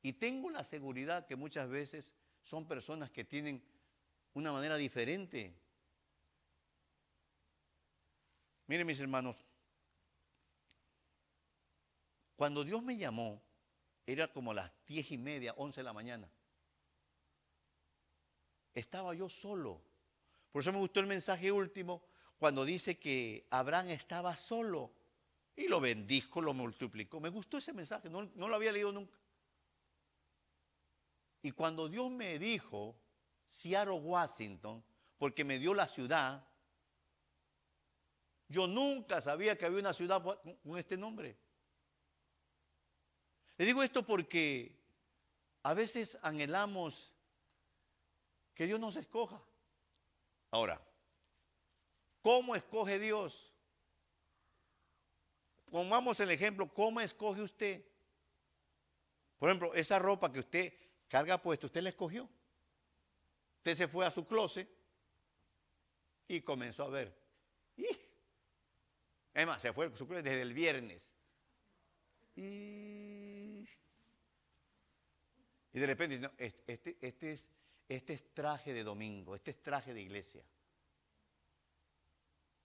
Y tengo la seguridad que muchas veces son personas que tienen una manera diferente Miren mis hermanos, cuando Dios me llamó, era como las diez y media, once de la mañana. Estaba yo solo. Por eso me gustó el mensaje último, cuando dice que Abraham estaba solo y lo bendijo, lo multiplicó. Me gustó ese mensaje, no, no lo había leído nunca. Y cuando Dios me dijo, Seattle, Washington, porque me dio la ciudad, yo nunca sabía que había una ciudad con este nombre. Le digo esto porque a veces anhelamos que Dios nos escoja. Ahora, ¿cómo escoge Dios? Pongamos el ejemplo, ¿cómo escoge usted? Por ejemplo, esa ropa que usted carga puesta, usted la escogió. Usted se fue a su closet y comenzó a ver. Es más, se fue desde el viernes. Y, de repente, no, este, este, es, este es traje de domingo, este es traje de iglesia.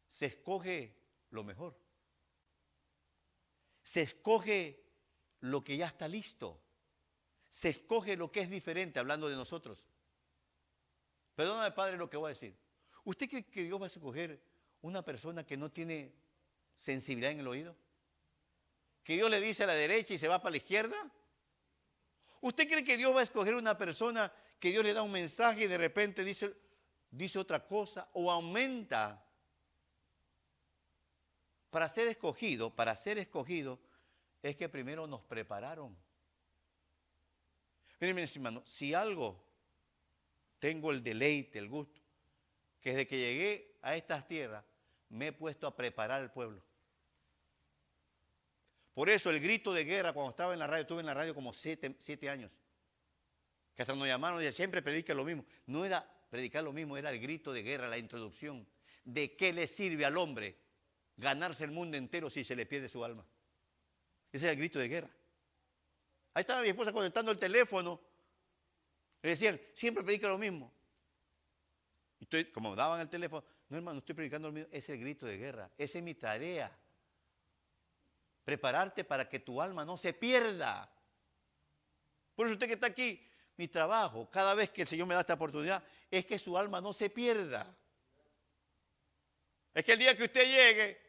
Se escoge lo mejor. Se escoge lo que ya está listo. Se escoge lo que es diferente, hablando de nosotros. Perdóname, Padre, lo que voy a decir. ¿Usted cree que Dios va a escoger una persona que no tiene sensibilidad en el oído? ¿Que Dios le dice a la derecha y se va para la izquierda? ¿Usted cree que Dios va a escoger una persona que Dios le da un mensaje y de repente dice, dice otra cosa o aumenta? Para ser escogido, para ser escogido, es que primero nos prepararon. Miren, hermano, si algo tengo el deleite, el gusto, que desde que llegué a estas tierras me he puesto a preparar al pueblo. Por eso el grito de guerra, cuando estaba en la radio, estuve en la radio como siete, años, que hasta nos llamaron y siempre predica lo mismo. No era predicar lo mismo, era el grito de guerra, la introducción. ¿De qué le sirve al hombre ganarse el mundo entero si se le pierde su alma? Ese era el grito de guerra. Ahí estaba mi esposa conectando el teléfono. Le decían, siempre predica lo mismo. Y como daban el teléfono, no hermano, estoy predicando lo mismo. Es el grito de guerra. Esa es mi tarea. Prepararte para que tu alma no se pierda. Por eso usted que está aquí, mi trabajo, cada vez que el Señor me da esta oportunidad, es que su alma no se pierda. Es que el día que usted llegue,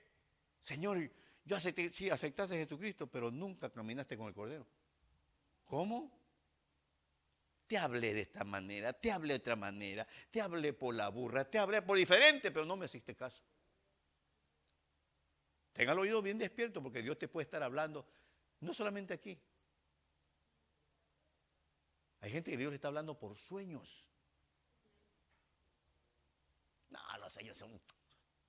Señor, yo acepté, sí, aceptaste a Jesucristo, pero nunca caminaste con el Cordero. ¿Cómo? Te hablé de esta manera, te hablé de otra manera, te hablé por la burra, te hablé por diferente, pero no me hiciste caso. Tenga el oído bien despierto porque Dios te puede estar hablando, no solamente aquí. Hay gente que Dios le está hablando por sueños. No, los sueños son...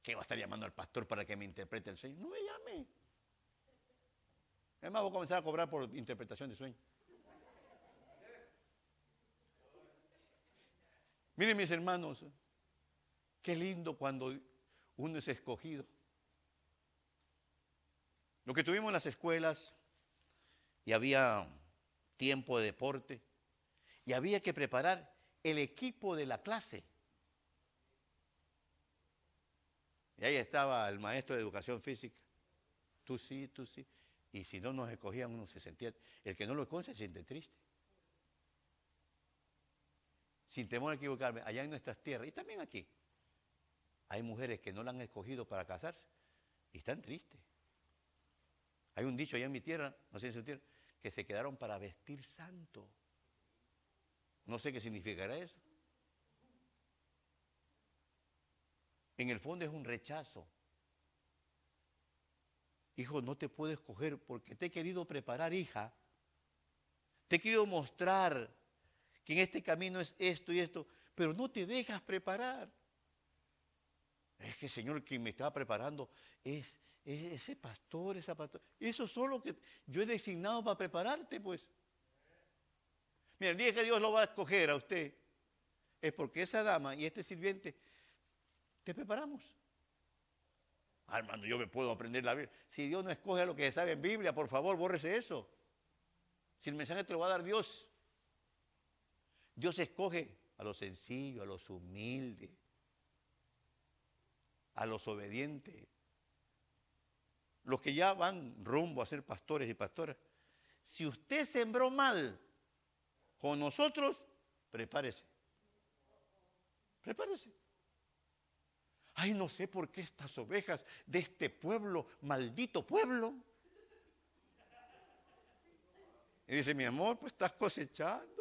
¿Qué va a estar llamando al pastor para que me interprete el sueño? No me llame. Además voy a comenzar a cobrar por interpretación de sueños. Miren mis hermanos, qué lindo cuando uno es escogido. Lo que tuvimos en las escuelas y había tiempo de deporte y había que preparar el equipo de la clase. Y ahí estaba el maestro de educación física. Tú sí, tú sí. Y si no nos escogían, uno se sentía. El que no lo escoge se siente triste sin temor a equivocarme, allá en nuestras tierras y también aquí, hay mujeres que no la han escogido para casarse y están tristes. Hay un dicho allá en mi tierra, no sé en su tierra, que se quedaron para vestir santo. No sé qué significará eso. En el fondo es un rechazo. Hijo, no te puedo escoger porque te he querido preparar, hija. Te he querido mostrar que en este camino es esto y esto, pero no te dejas preparar. Es que Señor, quien me está preparando es, ese pastor, esa pastor. Eso solo que yo he designado para prepararte, pues. Mira, el día que Dios lo va a escoger a usted, es porque esa dama y este sirviente te preparamos. Ah, hermano, yo me puedo aprender la Biblia. Si Dios no escoge a lo que se sabe en Biblia, por favor, bórrese eso. Si el mensaje te lo va a dar Dios, Dios escoge a los sencillos, a los humildes, a los obedientes, los que ya van rumbo a ser pastores y pastoras. Si usted sembró mal con nosotros, prepárese. Prepárese. Ay, no sé por qué estas ovejas de este pueblo, maldito pueblo. Y dice, mi amor, pues estás cosechando.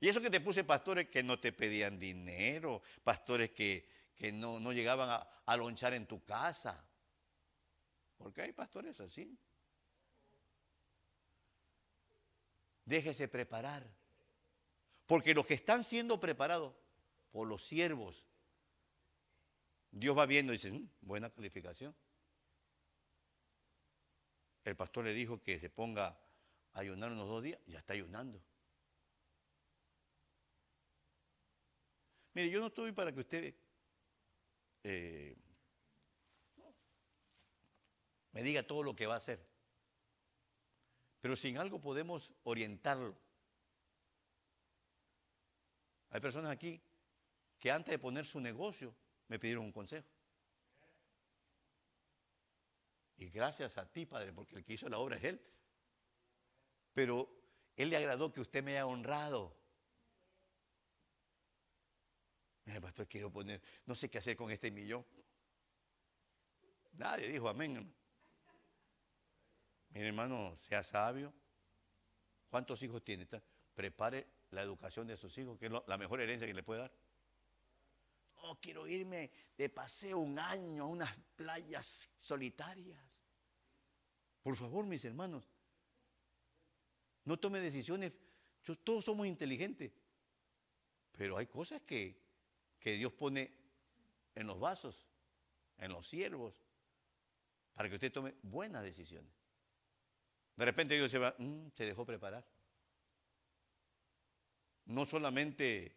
Y eso que te puse pastores que no te pedían dinero, pastores que, no, llegaban a, a lonchar en tu casa. Porque hay pastores así. Déjese preparar. Porque los que están siendo preparados por los siervos, Dios va viendo y dice, mm, buena calificación. El pastor le dijo que se ponga a ayunar unos dos días, ya está ayunando. Mire, yo no estoy para que usted eh, me diga todo lo que va a hacer. Pero sin algo podemos orientarlo. Hay personas aquí que antes de poner su negocio me pidieron un consejo. Y gracias a ti, Padre, porque el que hizo la obra es Él. Pero Él le agradó que usted me haya honrado. Mira, pastor, quiero poner, no sé qué hacer con este millón. Nadie dijo amén. Mire, hermano, sea sabio. ¿Cuántos hijos tiene? Prepare la educación de sus hijos, que es la mejor herencia que le puede dar. No, quiero irme de paseo un año a unas playas solitarias. Por favor, mis hermanos, no tome decisiones. Todos somos inteligentes, pero hay cosas que, que Dios pone en los vasos, en los siervos, para que usted tome buenas decisiones. De repente Dios mm, se dejó preparar. No solamente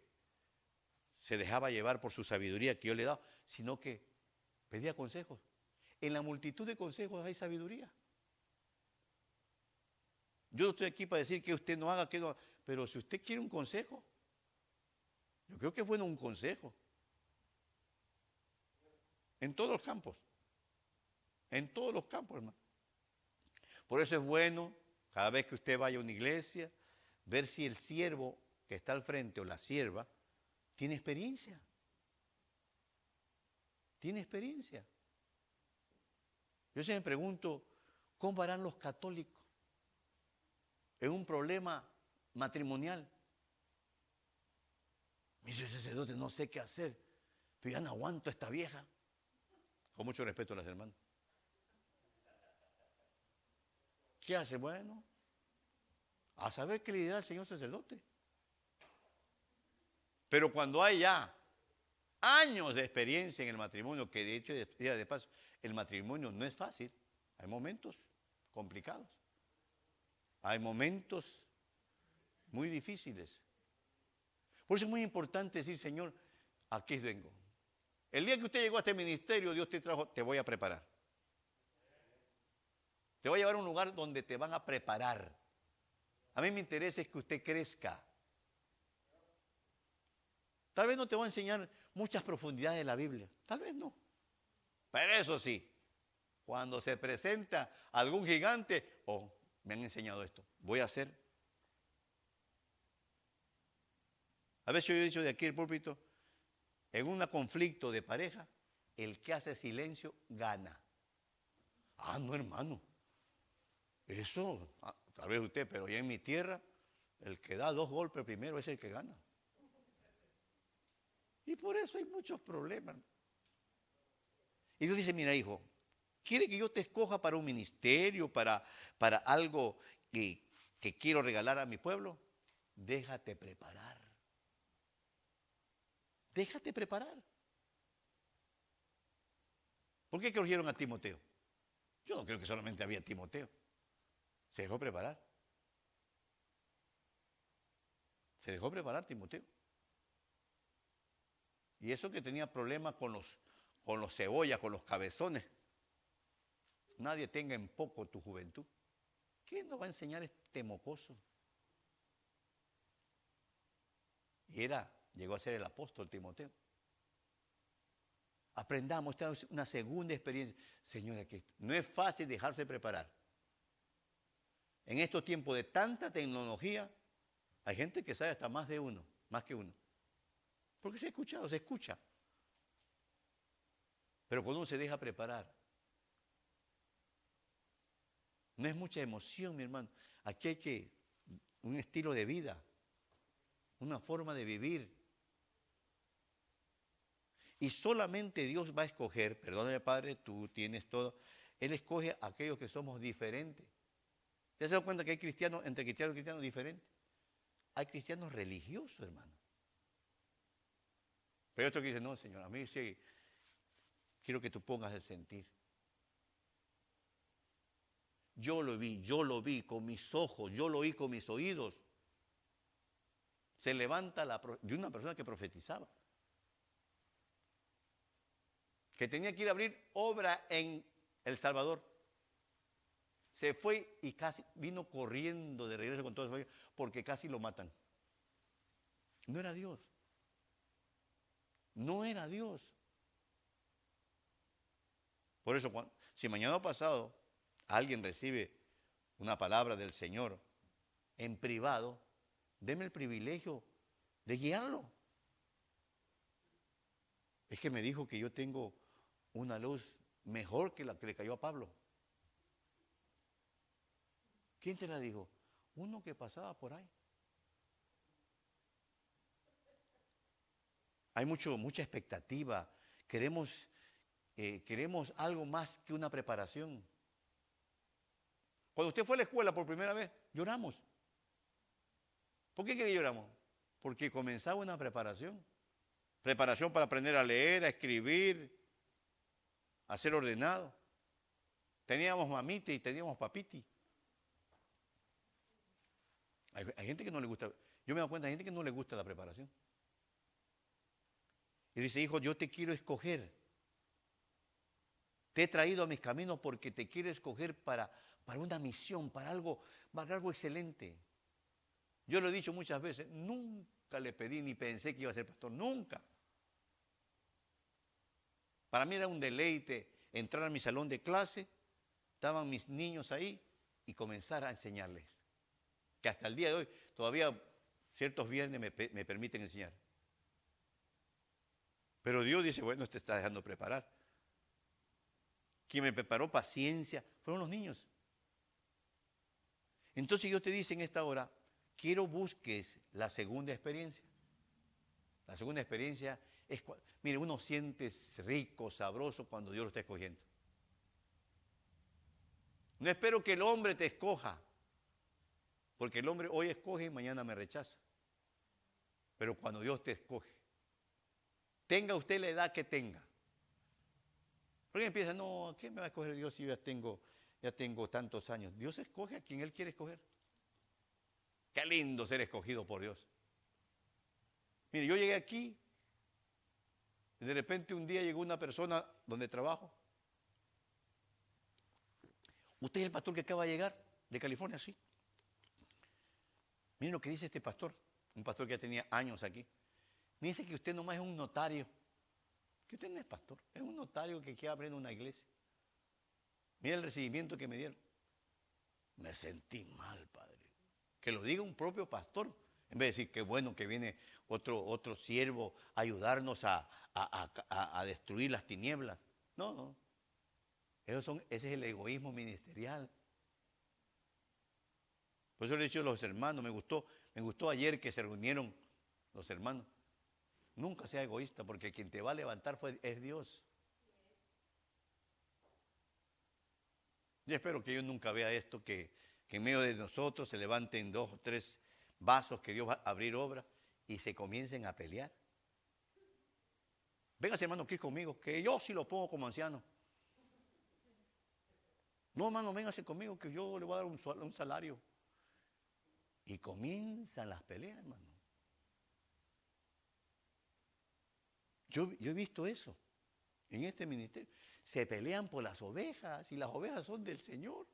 se dejaba llevar por su sabiduría que yo le he dado, sino que pedía consejos. En la multitud de consejos hay sabiduría. Yo no estoy aquí para decir que usted no haga, que no pero si usted quiere un consejo, yo creo que es bueno un consejo. En todos los campos. En todos los campos, hermano. Por eso es bueno, cada vez que usted vaya a una iglesia, ver si el siervo que está al frente o la sierva tiene experiencia. Tiene experiencia. Yo se me pregunto, ¿cómo harán los católicos en un problema matrimonial? Me dice sacerdote, no sé qué hacer, pero ya no aguanto a esta vieja. Con mucho respeto a las hermanas. ¿Qué hace? Bueno, a saber qué le dirá el señor sacerdote. Pero cuando hay ya años de experiencia en el matrimonio, que de hecho, de paso, el matrimonio no es fácil, hay momentos complicados, hay momentos muy difíciles. Por eso es muy importante decir, Señor, aquí vengo. El día que usted llegó a este ministerio, Dios te trajo, te voy a preparar. Te voy a llevar a un lugar donde te van a preparar. A mí me interesa es que usted crezca. Tal vez no te voy a enseñar muchas profundidades de la Biblia. Tal vez no. Pero eso sí, cuando se presenta algún gigante, oh, me han enseñado esto, voy a hacer. A veces yo he dicho de aquí el púlpito, en un conflicto de pareja, el que hace silencio gana. Ah, no, hermano. Eso, ah, tal vez usted, pero ya en mi tierra, el que da dos golpes primero es el que gana. Y por eso hay muchos problemas. Y Dios dice, mira hijo, ¿quiere que yo te escoja para un ministerio, para, para algo que, que quiero regalar a mi pueblo? Déjate preparar. Déjate preparar. ¿Por qué escogieron a Timoteo? Yo no creo que solamente había Timoteo. Se dejó preparar. Se dejó preparar Timoteo. Y eso que tenía problemas con los, con los cebollas, con los cabezones. Nadie tenga en poco tu juventud. ¿Quién nos va a enseñar este mocoso? Y era, llegó a ser el apóstol Timoteo. Aprendamos, esta es una segunda experiencia. Señora, que no es fácil dejarse preparar. En estos tiempos de tanta tecnología, hay gente que sabe hasta más de uno, más que uno. Porque se ha escuchado, se escucha. Pero cuando uno se deja preparar, no es mucha emoción, mi hermano. Aquí hay que un estilo de vida, una forma de vivir. Y solamente Dios va a escoger, perdóname Padre, tú tienes todo, Él escoge a aquellos que somos diferentes. ¿Te has dado cuenta que hay cristianos, entre cristianos y cristianos diferentes? Hay cristianos religiosos, hermano. Pero hay que dice, no, Señor, a mí sí, quiero que tú pongas el sentir. Yo lo vi, yo lo vi con mis ojos, yo lo oí con mis oídos. Se levanta la, de una persona que profetizaba. Que tenía que ir a abrir obra en El Salvador. Se fue y casi vino corriendo de regreso con todo su familia porque casi lo matan. No era Dios. No era Dios. Por eso Si mañana pasado alguien recibe una palabra del Señor en privado, deme el privilegio de guiarlo. Es que me dijo que yo tengo una luz mejor que la que le cayó a Pablo. ¿Quién te la dijo? Uno que pasaba por ahí. Hay mucho, mucha expectativa. Queremos, eh, queremos algo más que una preparación. Cuando usted fue a la escuela por primera vez, lloramos. ¿Por qué que lloramos? Porque comenzaba una preparación. Preparación para aprender a leer, a escribir, a ser ordenado. Teníamos mamita y teníamos papiti. Hay, gente que no le gusta, yo me doy cuenta, hay gente que no le gusta la preparación. Y dice, hijo, yo te quiero escoger. Te he traído a mis caminos porque te quiero escoger para, para una misión, para algo, para algo excelente. Yo lo he dicho muchas veces, nunca le pedí ni pensé que iba a ser pastor, nunca. Para mí era un deleite entrar a mi salón de clase, estaban mis niños ahí y comenzar a enseñarles. Que hasta el día de hoy todavía ciertos viernes me, me permiten enseñar. Pero Dios dice, bueno, te está dejando preparar. Quien me preparó paciencia fueron los niños. Entonces Dios te dice en esta hora, quiero busques la segunda experiencia. La segunda experiencia mire, uno siente rico, sabroso cuando Dios lo está escogiendo. No espero que el hombre te escoja, porque el hombre hoy escoge y mañana me rechaza. Pero cuando Dios te escoge, tenga usted la edad que tenga. Porque empieza, no, ¿qué me va a escoger Dios si yo ya tengo, ya tengo tantos años? Dios escoge a quien Él quiere escoger. Qué lindo ser escogido por Dios. Mire, yo llegué aquí y de repente un día llegó una persona donde trabajo. Usted es el pastor que acaba de llegar de California, sí. Miren lo que dice este pastor, un pastor que ya tenía años aquí. Me dice que usted nomás es un notario. Que usted no es pastor, es un notario que quiere abrir una iglesia. Mira el recibimiento que me dieron. Me sentí mal, padre. Que lo diga un propio pastor. En vez de decir que bueno que viene otro, otro siervo a ayudarnos a, a, destruir las tinieblas. No, no. Esos son, ese es el egoísmo ministerial. Por eso le he dicho a los hermanos, me gustó, me gustó ayer que se reunieron los hermanos. Nunca sea egoísta, porque quien te va a levantar es Dios. Yo espero que yo nunca vea esto, que, en medio de nosotros se levanten dos o tres vasos que Dios va a abrir obra y se comiencen a pelear. Véngase, hermano, aquí conmigo, que yo sí lo pongo como anciano. No, hermano, véngase conmigo, que yo le voy a dar un, salario. Y comienzan las peleas, hermano. Yo, he visto eso en este ministerio. Se pelean por las ovejas y las ovejas son del Señor.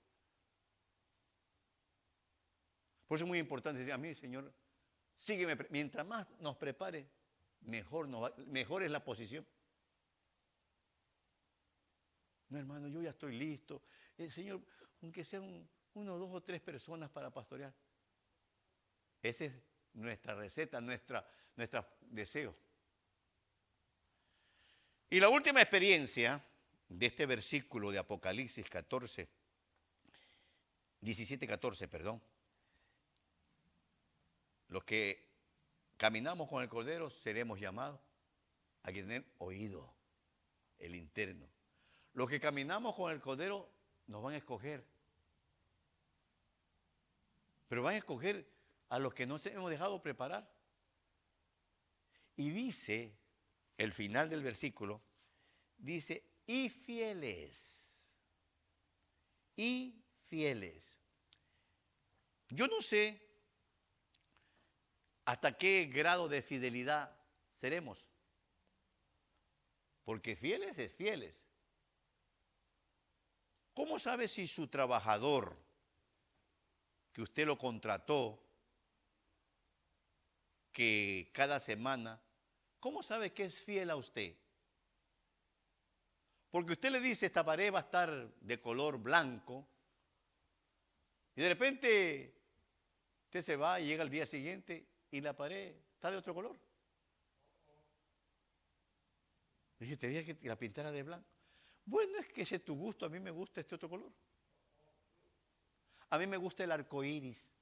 Por eso es muy importante decir a mí, Señor, sígueme. Mientras más nos prepare, mejor, mejor es la posición. No, hermano, yo ya estoy listo. El Señor, aunque sean uno, dos o tres personas para pastorear. Esa es nuestra receta, nuestra, nuestro deseo. Y la última experiencia de este versículo de Apocalipsis 14, 17, 14, perdón. Los que caminamos con el Cordero seremos llamados a tener oído, el interno. Los que caminamos con el Cordero nos van a escoger. Pero van a escoger a los que no se hemos dejado preparar. Y dice el final del versículo, dice, y fieles, y fieles. Yo no sé hasta qué grado de fidelidad seremos, porque fieles es fieles. ¿Cómo sabe si su trabajador, que usted lo contrató, que cada semana ¿Cómo sabe que es fiel a usted? Porque usted le dice, esta pared va a estar de color blanco, y de repente usted se va y llega al día siguiente y la pared está de otro color. Y dije, te dije que la pintara de blanco. Bueno, es que ese es tu gusto, a mí me gusta este otro color. A mí me gusta el arco iris.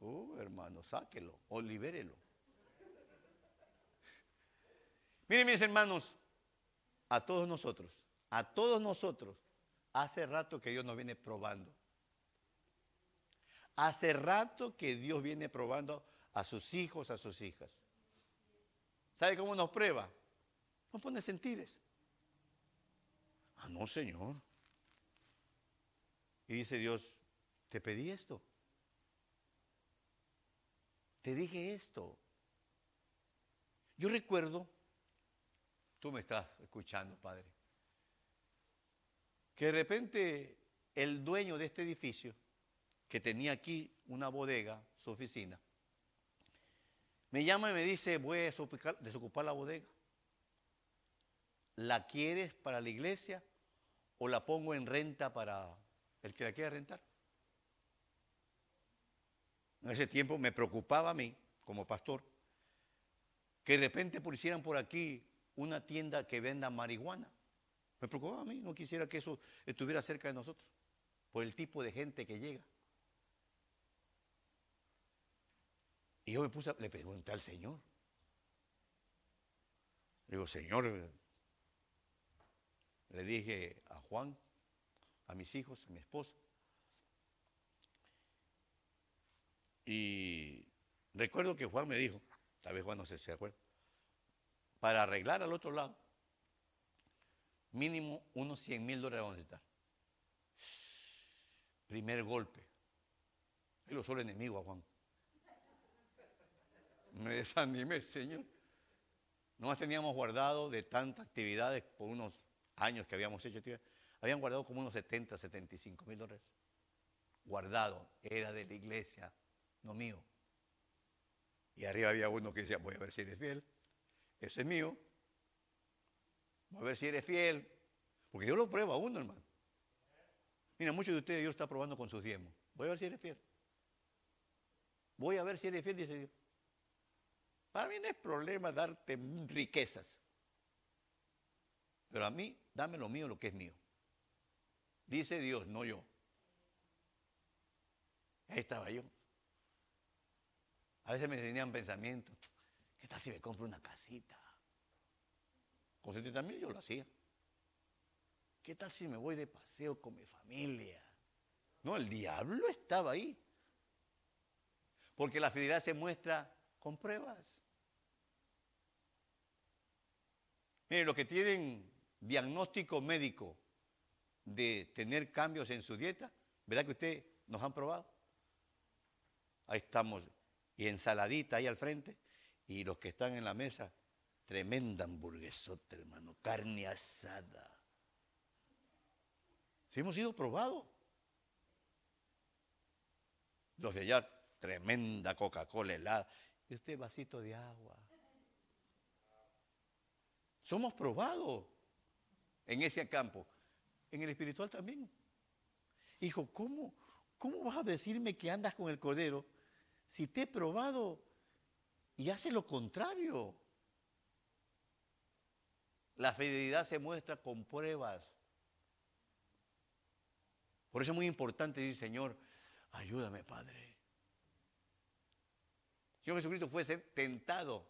Uh, hermano, sáquelo o libérelo. Miren, mis hermanos, a todos nosotros, a todos nosotros, hace rato que Dios nos viene probando. Hace rato que Dios viene probando a sus hijos, a sus hijas. ¿Sabe cómo nos prueba? Nos pone sentires. Ah, no, Señor. Y dice Dios, te pedí esto. Te dije esto. Yo recuerdo, tú me estás escuchando, Padre, que de repente el dueño de este edificio, que tenía aquí una bodega, su oficina, me llama y me dice, voy a desocupar la bodega. ¿La quieres para la iglesia o la pongo en renta para el que la quiera rentar? En ese tiempo me preocupaba a mí, como pastor, que de repente pusieran por aquí una tienda que venda marihuana. Me preocupaba a mí, no quisiera que eso estuviera cerca de nosotros, por el tipo de gente que llega. Yo me puse, le pregunté al Señor. Le digo, Señor, le dije a Juan, a mis hijos, a mi esposa. Y recuerdo que Juan me dijo, tal vez Juan no sé si se acuerda, para arreglar al otro lado, mínimo unos 100 mil dólares vamos a necesitar. Primer golpe. Él lo solo enemigo a Juan. Me desanimé, Señor. No teníamos guardado de tantas actividades por unos años que habíamos hecho, habían guardado como unos 70, 75 mil dólares. Guardado, era de la iglesia, no mío. Y arriba había uno que decía, voy a ver si eres fiel. Ese es mío. Voy a ver si eres fiel. Porque Dios lo prueba a uno, hermano. Mira, muchos de ustedes Dios está probando con sus diezmos. Voy a ver si eres fiel. Voy a ver si eres fiel, dice Dios. Para mí no es problema darte riquezas. Pero a mí, dame lo mío, lo que es mío. Dice Dios, no yo. Ahí estaba yo. A veces me venían pensamientos, ¿qué tal si me compro una casita? Con 70 mil yo lo hacía. ¿Qué tal si me voy de paseo con mi familia? No, el diablo estaba ahí. Porque la fidelidad se muestra con pruebas. Miren, los que tienen diagnóstico médico de tener cambios en su dieta, ¿verdad que usted nos han probado? Ahí estamos, y ensaladita ahí al frente, y los que están en la mesa, tremenda hamburguesota, hermano, carne asada. Si hemos sido probados. Los de allá, tremenda Coca-Cola helada, y usted vasito de agua. Somos probados en ese campo. En el espiritual también. Hijo, ¿cómo, ¿cómo vas a decirme que andas con el cordero si te he probado y haces lo contrario? La fidelidad se muestra con pruebas. Por eso es muy importante decir, Señor, ayúdame, Padre. Señor Jesucristo fue tentado.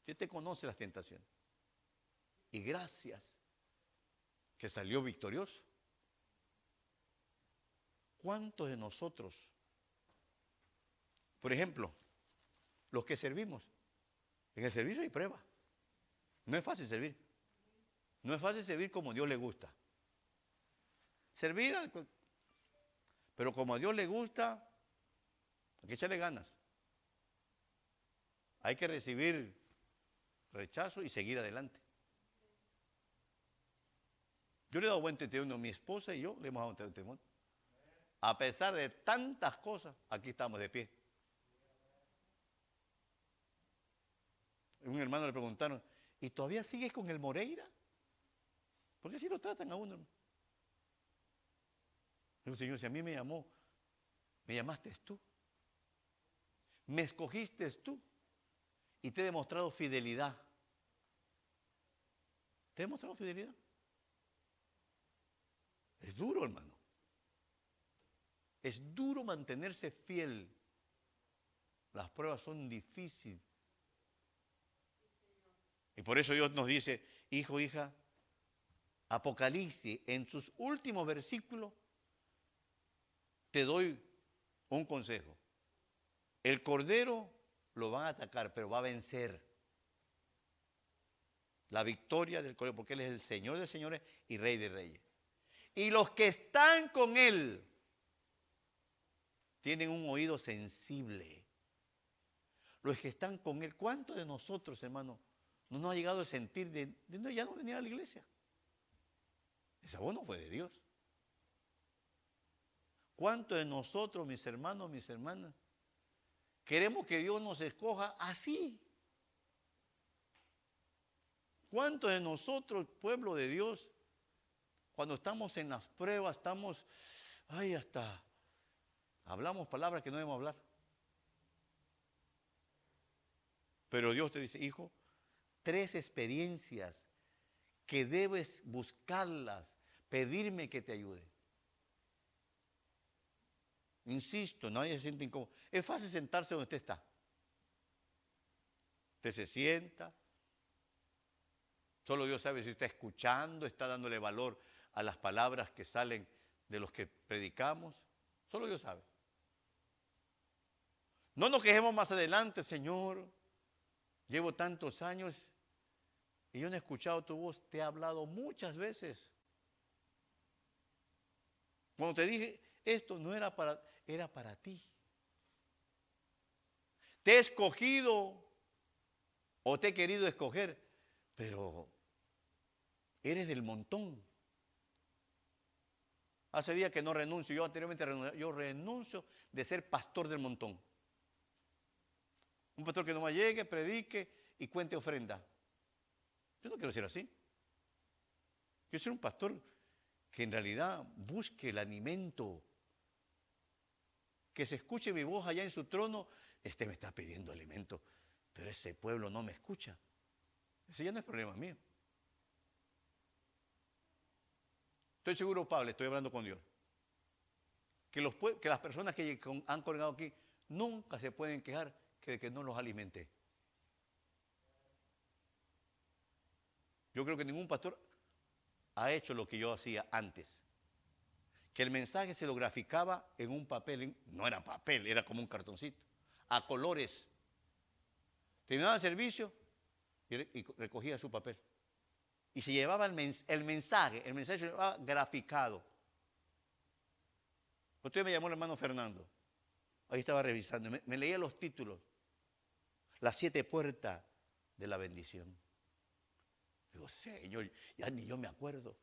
Usted te conoce las tentaciones. Y gracias que salió victorioso. ¿Cuántos de nosotros, por ejemplo, los que servimos, en el servicio hay prueba. No es fácil servir. No es fácil servir como Dios le gusta. Servir, pero como a Dios le gusta, hay que echarle ganas. Hay que recibir rechazo y seguir adelante. Yo le he dado buen testimonio a mi esposa y yo le hemos dado un testimonio. A pesar de tantas cosas, aquí estamos de pie. Un hermano le preguntaron, ¿y todavía sigues con el Moreira? Porque así lo tratan a uno. El Señor, si a mí me llamó, me llamaste tú. Me escogiste tú. Y te he demostrado fidelidad. ¿Te he demostrado fidelidad? Es duro, hermano. Es duro mantenerse fiel. Las pruebas son difíciles. Y por eso Dios nos dice, hijo, hija, Apocalipsis, en sus últimos versículos, te doy un consejo. El cordero lo van a atacar, pero va a vencer. La victoria del cordero, porque Él es el Señor de señores y Rey de reyes. Y los que están con Él tienen un oído sensible. Los que están con Él, ¿cuántos de nosotros, hermano, no nos ha llegado el sentir de, de ya no venir a la iglesia? Esa voz no fue de Dios. ¿Cuántos de nosotros, mis hermanos, mis hermanas, queremos que Dios nos escoja así? ¿Cuántos de nosotros, pueblo de Dios, cuando estamos en las pruebas, estamos, ay, hasta, hablamos palabras que no debemos hablar? Pero Dios te dice, hijo, tres experiencias que debes buscarlas, pedirme que te ayude. Insisto, nadie se siente incómodo. Es fácil sentarse donde usted está. Usted se sienta. Solo Dios sabe si está escuchando, está dándole valor a las palabras que salen de los que predicamos. Solo Dios sabe. No nos quejemos más adelante, Señor. Llevo tantos años y yo no he escuchado tu voz. Te he hablado muchas veces. Cuando te dije, esto no era para, era para ti. Te he escogido o te he querido escoger, pero eres del montón. Hace días que no renuncio, yo anteriormente renuncio, yo renuncio de ser pastor del montón. Un pastor que no me llegue, predique y cuente ofrenda. Yo no quiero ser así. Quiero ser un pastor que en realidad busque el alimento que se escuche mi voz allá en su trono, este me está pidiendo alimento, pero ese pueblo no me escucha. Ese ya no es problema mío. Estoy seguro, Pablo, estoy hablando con Dios, que, las personas que han colgado aquí nunca se pueden quejar que, que no los alimente. Yo creo que ningún pastor ha hecho lo que yo hacía antes que el mensaje se lo graficaba en un papel, no era papel, era como un cartoncito, a colores. Terminaba el servicio y recogía su papel. Y se llevaba el, mensaje, el mensaje se llevaba graficado. Usted me llamó el hermano Fernando. Ahí estaba revisando, me leía los títulos. Las siete puertas de la bendición. Digo, Señor, ya ni yo me acuerdo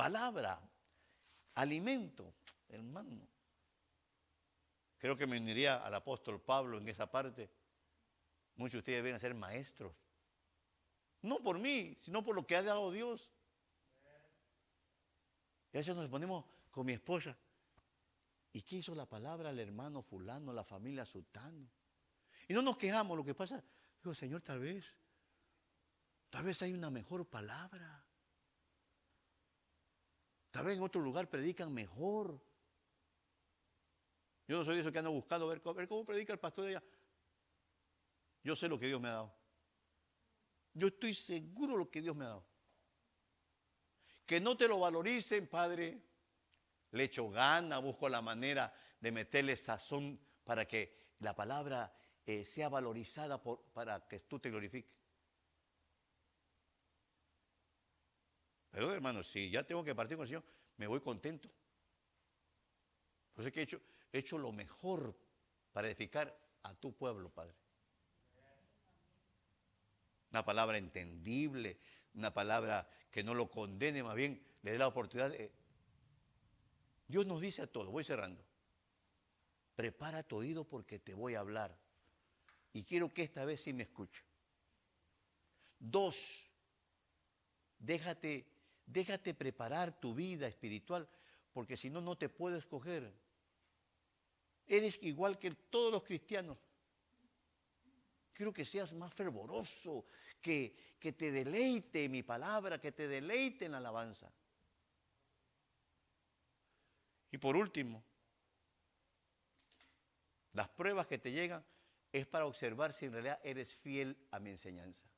palabra, alimento, hermano. Creo que me uniría al apóstol Pablo en esa parte. Muchos de ustedes deben ser maestros. No por mí, sino por lo que ha dado Dios. Y a veces nos ponemos con mi esposa. ¿Y qué hizo la palabra al hermano fulano, la familia sultano? Y no nos quejamos, lo que pasa, digo, Señor, tal vez, tal vez hay una mejor palabra. Tal vez en otro lugar predican mejor. Yo no soy de esos que ando buscando ver, ver cómo predica el pastor allá. Yo sé lo que Dios me ha dado. Yo estoy seguro de lo que Dios me ha dado. Que no te lo valoricen, Padre. Le echo gana, busco la manera de meterle sazón para que la palabra eh, sea valorizada para que tú te glorifiques. Pero hermano, si ya tengo que partir con el Señor, me voy contento. Por eso que he hecho, he hecho lo mejor para edificar a tu pueblo, Padre. Una palabra entendible, una palabra que no lo condene, más bien le dé la oportunidad. De... Dios nos dice a todos, voy cerrando, prepara tu oído porque te voy a hablar. Y quiero que esta vez sí me escuche. Dos, Déjate, déjate preparar tu vida espiritual, porque si no, no te puedo escoger. Eres igual que todos los cristianos. Quiero que seas más fervoroso, que, que te deleite mi palabra, que te deleite en la alabanza. Y por último, las pruebas que te llegan es para observar si en realidad eres fiel a mi enseñanza.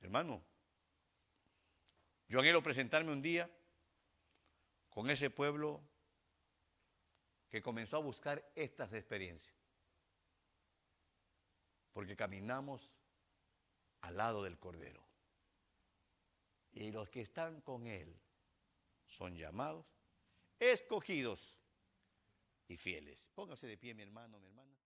Hermano, yo anhelo presentarme un día con ese pueblo que comenzó a buscar estas experiencias. Porque caminamos al lado del Cordero. Y los que están con Él son llamados, escogidos y fieles. Póngase de pie, mi hermano, mi hermana.